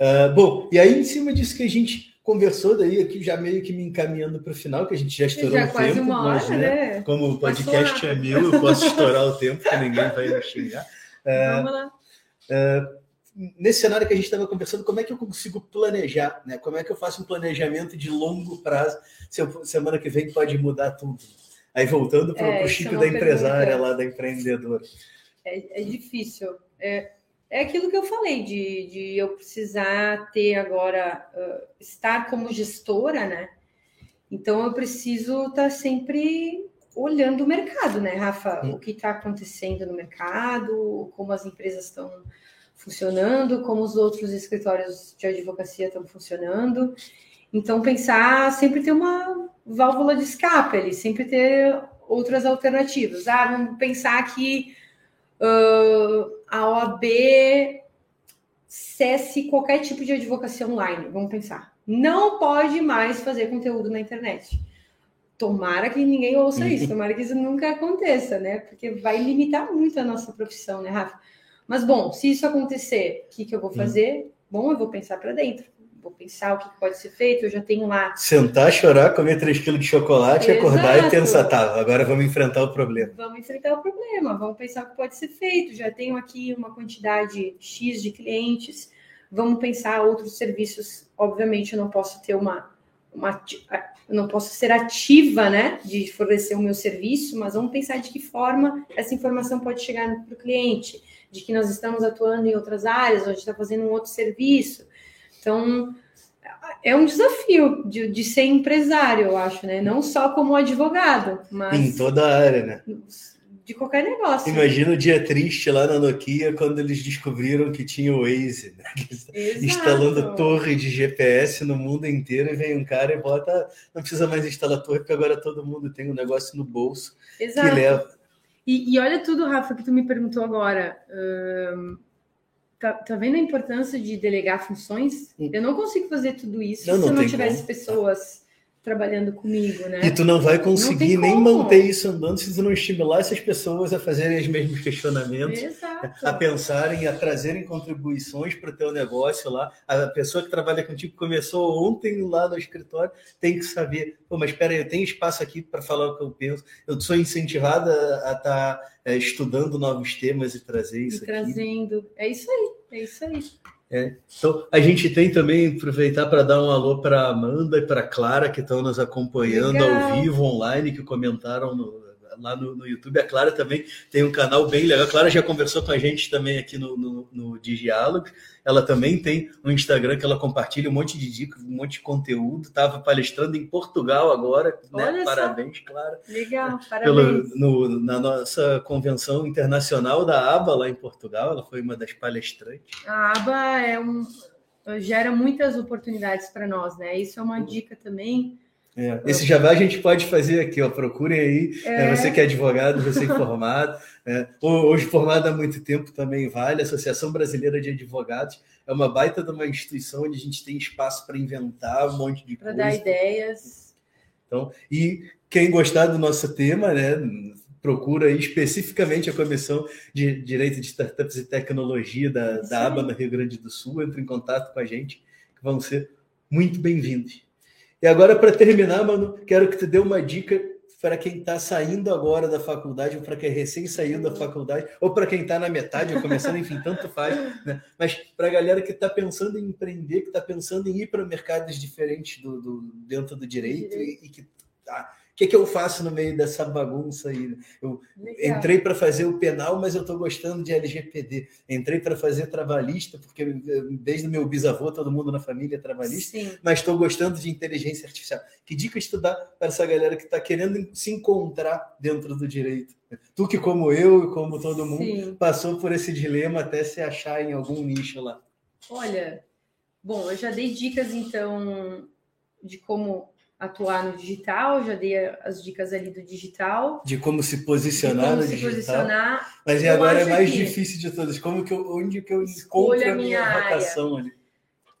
Uh, bom, e aí em cima disso que a gente conversou daí aqui, já meio que me encaminhando para o final, que a gente já estourou já o tempo, uma hora, mas, né? né? Como o podcast é meu, eu posso estourar o tempo, que ninguém vai me xingar. Uh, Vamos lá. Uh, nesse cenário que a gente estava conversando, como é que eu consigo planejar, né? Como é que eu faço um planejamento de longo prazo? Se eu, semana que vem pode mudar tudo. Aí voltando para é, o Chico é da empresária pergunta. lá, da empreendedora. É, é difícil. É, é aquilo que eu falei, de, de eu precisar ter agora, uh, estar como gestora, né? Então eu preciso estar tá sempre olhando o mercado, né, Rafa? Hum. O que está acontecendo no mercado, como as empresas estão funcionando, como os outros escritórios de advocacia estão funcionando. Então, pensar sempre ter uma válvula de escape ali, sempre ter outras alternativas. Ah, vamos pensar que uh, a OAB cesse qualquer tipo de advocacia online, vamos pensar. Não pode mais fazer conteúdo na internet. Tomara que ninguém ouça isso, tomara que isso nunca aconteça, né? Porque vai limitar muito a nossa profissão, né, Rafa? Mas, bom, se isso acontecer, o que, que eu vou fazer? Bom, eu vou pensar para dentro vou pensar o que pode ser feito, eu já tenho lá. Sentar, chorar, comer 3 quilos de chocolate, Exato. acordar e pensar, tá, agora vamos enfrentar o problema. Vamos enfrentar o problema, vamos pensar o que pode ser feito. Já tenho aqui uma quantidade X de clientes, vamos pensar outros serviços. Obviamente, eu não posso ter uma. uma eu não posso ser ativa, né, de fornecer o meu serviço, mas vamos pensar de que forma essa informação pode chegar para o cliente, de que nós estamos atuando em outras áreas, onde está fazendo um outro serviço então, é um desafio de, de ser empresário, eu acho, né? Não só como advogado, mas. Em toda a área, né? De qualquer negócio. Imagina o dia triste lá na Nokia quando eles descobriram que tinha o Waze, né? instalando torre de GPS no mundo inteiro e vem um cara e bota. Não precisa mais instalar torre, porque agora todo mundo tem um negócio no bolso Exato. que leva. E, e olha tudo, Rafa, que tu me perguntou agora. Tá, tá vendo a importância de delegar funções? Eu não consigo fazer tudo isso não, se eu não tivesse como. pessoas trabalhando comigo, né? E tu não vai conseguir nem manter isso andando se tu não estimular essas pessoas a fazerem os mesmos questionamentos, Exato. a pensarem, a trazerem contribuições para o teu negócio lá. A pessoa que trabalha contigo começou ontem lá no escritório, tem que saber, pô, mas espera aí, eu tenho espaço aqui para falar o que eu penso. Eu sou incentivada a estar tá, é, estudando novos temas e trazer isso e aqui. Trazendo, é isso aí, é isso aí. É. Então, a gente tem também aproveitar para dar um alô para Amanda e para Clara, que estão nos acompanhando Legal. ao vivo online, que comentaram no, lá no, no, YouTube. A Clara também tem um canal bem legal. A Clara já conversou com a gente também aqui no, no, no. Ela também tem um Instagram que ela compartilha um monte de dicas, um monte de conteúdo. Estava palestrando em Portugal agora. Né? Parabéns, Clara. Legal, parabéns. Pelo, no, na nossa convenção internacional da ABA lá em Portugal. Ela foi uma das palestrantes. A ABA é um, gera muitas oportunidades para nós, né? Isso é uma dica também é, esse jabá a gente pode fazer aqui, ó. Procurem aí, é. É, você que é advogado, você é formado, é, hoje formado há muito tempo também vale. A Associação Brasileira de Advogados é uma baita de uma instituição onde a gente tem espaço para inventar um monte de pra coisa. Para dar ideias. Então, e quem gostar do nosso tema, né, procura aí especificamente a Comissão de Direito de Startups e Tecnologia da, da ABA no Rio Grande do Sul, entre em contato com a gente, que vão ser muito bem-vindos. E agora, para terminar, mano, quero que tu dê uma dica para quem está saindo agora da faculdade, ou para quem recém saiu da faculdade, ou para quem está na metade, ou começando, enfim, tanto faz. Né? Mas para a galera que está pensando em empreender, que está pensando em ir para mercados diferentes do, do, dentro do direito, e, e que tá o que, que eu faço no meio dessa bagunça aí? Eu Legal. entrei para fazer o penal, mas eu estou gostando de LGPD. Entrei para fazer trabalhista, porque desde meu bisavô, todo mundo na família é trabalhista, Sim. mas estou gostando de inteligência artificial. Que dica estudar para essa galera que está querendo se encontrar dentro do direito? Tu que, como eu e como todo mundo, Sim. passou por esse dilema até se achar em algum nicho lá. Olha, bom, eu já dei dicas, então, de como atuar no digital, já dei as dicas ali do digital. De como se posicionar como no se digital. Posicionar. Mas e agora é mais que... difícil de todas. Como que eu, onde que eu encontro a minha, minha vocação ali?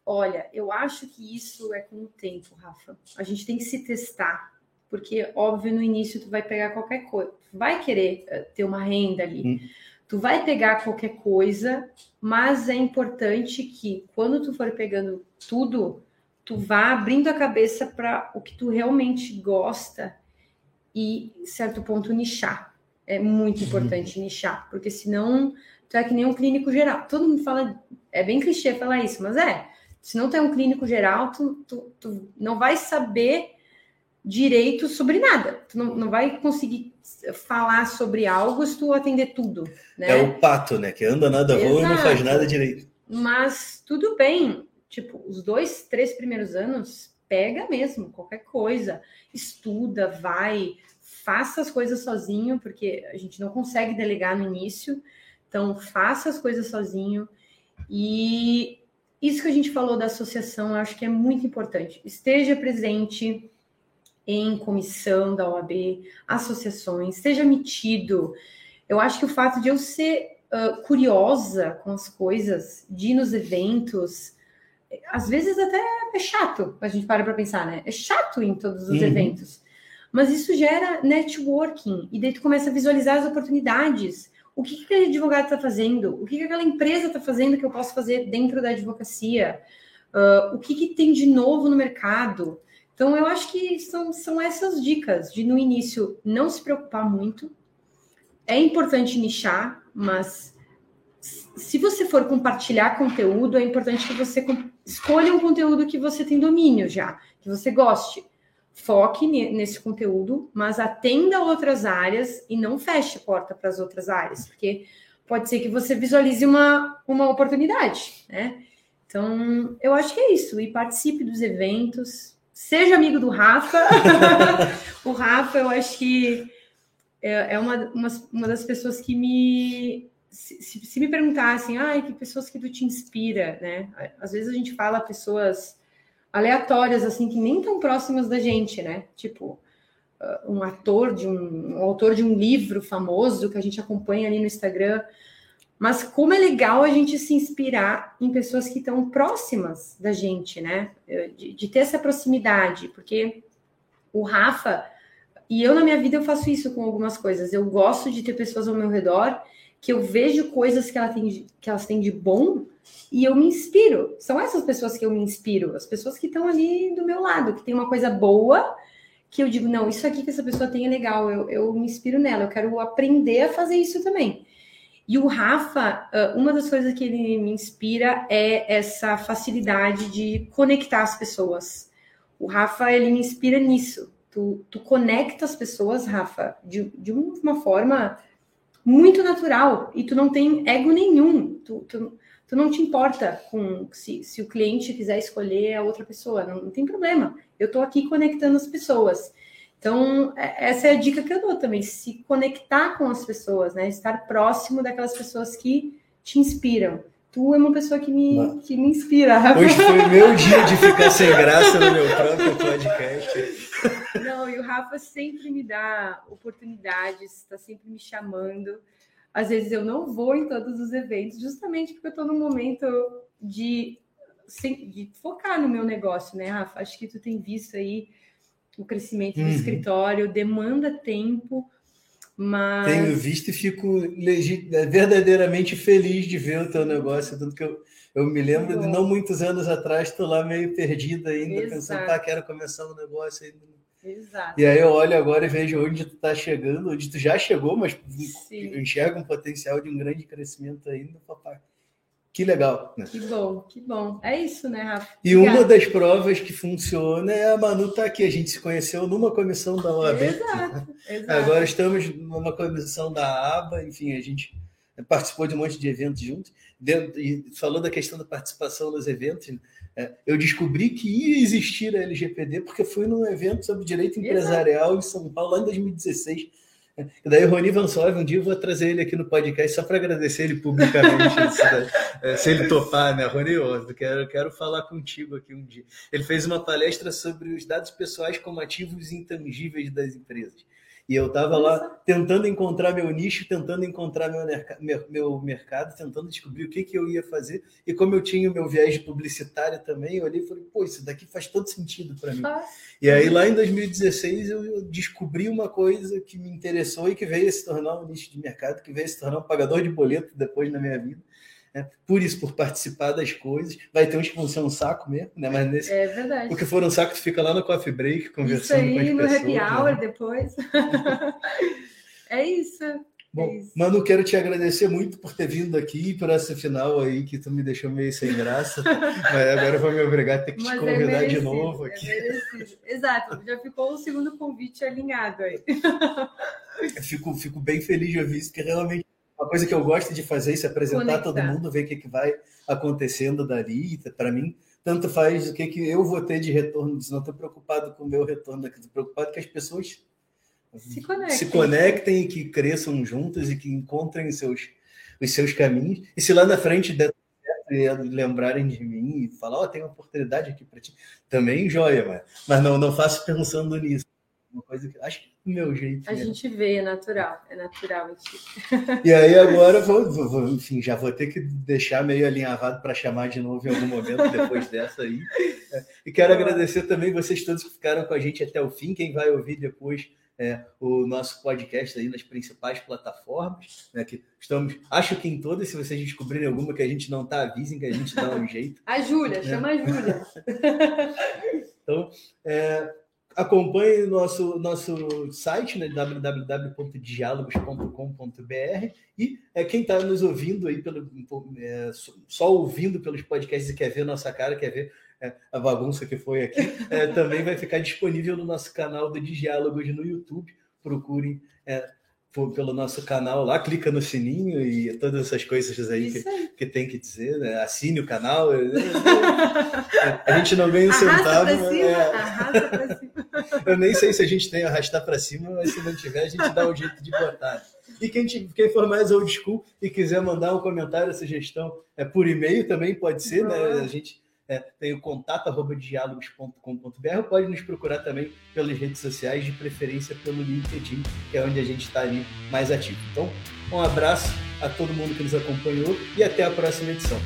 Olha, eu acho que isso é com o tempo, Rafa. A gente tem que se testar, porque óbvio no início tu vai pegar qualquer coisa, vai querer eh, ter uma renda ali. Hum. Tu vai pegar qualquer coisa, mas é importante que quando tu for pegando tudo, tu vá abrindo a cabeça para o que tu realmente gosta e, certo ponto, nichar. É muito uhum. importante uhum. nichar, porque senão tu é que nem um clínico geral. Todo mundo fala, é bem clichê falar isso, mas é. Se não tem um clínico geral, tu, tu, tu não vai saber direito sobre nada. Tu não, não vai conseguir falar sobre algo se tu atender tudo. Né? É o pato, né? Que anda nada voa e não faz nada direito. Mas tudo bem tipo, os dois, três primeiros anos, pega mesmo qualquer coisa, estuda, vai, faça as coisas sozinho, porque a gente não consegue delegar no início, então faça as coisas sozinho E isso que a gente falou da associação, eu acho que é muito importante. Esteja presente em comissão da OAB, associações, esteja metido. Eu acho que o fato de eu ser uh, curiosa com as coisas, de ir nos eventos, às vezes até é chato, a gente para para pensar, né? É chato em todos os uhum. eventos. Mas isso gera networking, e daí tu começa a visualizar as oportunidades. O que, que aquele advogado está fazendo? O que, que aquela empresa está fazendo que eu posso fazer dentro da advocacia? Uh, o que, que tem de novo no mercado? Então, eu acho que são, são essas dicas de, no início, não se preocupar muito. É importante nichar, mas se você for compartilhar conteúdo, é importante que você escolha um conteúdo que você tem domínio já, que você goste. Foque nesse conteúdo, mas atenda outras áreas e não feche porta para as outras áreas, porque pode ser que você visualize uma, uma oportunidade, né? Então, eu acho que é isso. E participe dos eventos, seja amigo do Rafa. o Rafa, eu acho que é, é uma, uma, uma das pessoas que me. Se, se, me perguntassem, ah, que pessoas que tu te inspira, né? Às vezes a gente fala pessoas aleatórias, assim, que nem tão próximas da gente, né? Tipo, ah, um ator de um, um autor de um livro famoso que a gente acompanha ali no Instagram. Mas como é legal a gente se inspirar em pessoas que estão próximas da gente, né? De, de, ter essa proximidade, porque o Rafa e eu na minha vida eu faço isso com algumas coisas. Eu gosto de ter pessoas ao meu redor que eu vejo coisas que, ela tem, que elas têm de bom e eu me inspiro. São essas pessoas que eu me inspiro, as pessoas que estão ali do meu lado, que tem uma coisa boa que eu digo, não, isso aqui que essa pessoa tem é legal, eu, eu me inspiro nela, eu quero aprender a fazer isso também. E o Rafa, uma das coisas que ele me inspira é essa facilidade de conectar as pessoas. O Rafa, ele me inspira nisso. Tu, tu conecta as pessoas, Rafa, de, de uma forma muito natural. E tu não tem ego nenhum. Tu, tu, tu não te importa com se, se o cliente quiser escolher a outra pessoa. Não, não tem problema. Eu estou aqui conectando as pessoas. Então, é, essa é a dica que eu dou também, se conectar com as pessoas, né? Estar próximo daquelas pessoas que te inspiram. Tu é uma pessoa que me, que me inspira. Hoje foi meu dia de ficar sem graça no meu próprio podcast. Não, e o Rafa sempre me dá oportunidades, está sempre me chamando. Às vezes eu não vou em todos os eventos, justamente porque eu estou num momento de, de focar no meu negócio, né, Rafa? Acho que tu tem visto aí o crescimento do uhum. escritório, demanda tempo, mas... Tenho visto e fico verdadeiramente feliz de ver o teu negócio, tanto que eu, eu me lembro de não muitos anos atrás, estou lá meio perdida ainda, Exato. pensando, tá, quero começar um negócio ainda. Exato. E aí eu olho agora e vejo onde tu está chegando, onde tu já chegou, mas Sim. enxergo um potencial de um grande crescimento ainda, papai. Que legal. Né? Que bom, que bom. É isso, né, Rafa? E Obrigada. uma das provas que funciona é a Manu tá aqui. A gente se conheceu numa comissão da OAB. Exato, exato. Agora estamos numa comissão da ABA, enfim, a gente participou de um monte de eventos juntos. Dentro, falou da questão da participação nos eventos, é, eu descobri que ia existir a LGPD porque fui num evento sobre direito empresarial em São Paulo, lá em 2016 e daí, Rony Vansov, um dia eu vou trazer ele aqui no podcast só para agradecer ele publicamente, se, se ele topar, né? Rony, eu quero, quero falar contigo aqui um dia. Ele fez uma palestra sobre os dados pessoais como ativos intangíveis das empresas. E eu estava lá tentando encontrar meu nicho, tentando encontrar meu, meu, meu, mercado, tentando descobrir o que, que eu ia fazer. E como eu tinha o meu viés publicitário também, eu olhei e falei, pô, isso daqui faz todo sentido para mim. E aí, lá em 2016, eu descobri uma coisa que me interessou e que veio a se tornar um nicho de mercado, que veio a se tornar um pagador de boleto depois na minha vida né? Por isso, por participar das coisas. Vai ter uns que vão ser um saco mesmo, né? Mas nesse. É verdade. Porque for um saco, tu fica lá no coffee break conversando isso aí, com as no happy hour né? depois. é isso. Bom, é isso. Manu, quero te agradecer muito por ter vindo aqui por essa final aí que tu me deixou meio sem graça. mas agora vou me obrigar a ter que Mas te é convidar é de novo aqui. É Exato, já ficou o segundo convite alinhado aí. fico, fico bem feliz de ouvir isso, que realmente coisa que eu gosto de fazer é se apresentar Conectar. todo mundo, ver o que, que vai acontecendo dali. Para mim, tanto faz o que, que eu vou ter de retorno disso. Não estou preocupado com o meu retorno estou preocupado que as pessoas se conectem. se conectem e que cresçam juntas e que encontrem os seus, os seus caminhos. E se lá na frente der lembrarem de mim e falar, ó, oh, tem uma oportunidade aqui para ti. Também joia, mas, mas não, não faço pensando nisso. Uma coisa que acho que é do meu jeito. A mesmo. gente vê, é natural, é natural. E aí agora, vou, vou, enfim, já vou ter que deixar meio alinhavado para chamar de novo em algum momento depois dessa aí. E quero agradecer também vocês todos que ficaram com a gente até o fim. Quem vai ouvir depois é, o nosso podcast aí nas principais plataformas, né, que estamos, acho que em todas, se vocês descobrirem alguma que a gente não está, avisem que a gente dá um jeito. A Júlia, né? chama a Júlia. então, é, acompanhe nosso nosso site, né, www.diálogos.com.br e é, quem está nos ouvindo aí pelo é, só ouvindo pelos podcasts e quer ver nossa cara, quer ver é, a bagunça que foi aqui, é, também vai ficar disponível no nosso canal de Diálogos no YouTube. Procurem é, pelo nosso canal lá, clica no sininho e todas essas coisas aí, que, aí. que, tem que dizer, né? Assine o canal. a gente não ganha um centavo. É... Eu nem sei se a gente tem arrastar para cima, mas se não tiver, a gente dá um jeito de botar. E quem, quem for mais old school e quiser mandar um comentário, sugestão é por e-mail também pode ser, né? A gente é, tem o contato arroba diálogos.com.br, pode nos procurar também pelas redes sociais, de preferência pelo LinkedIn, que é onde a gente está ali mais ativo. Então, um abraço a todo mundo que nos acompanhou e até a próxima edição.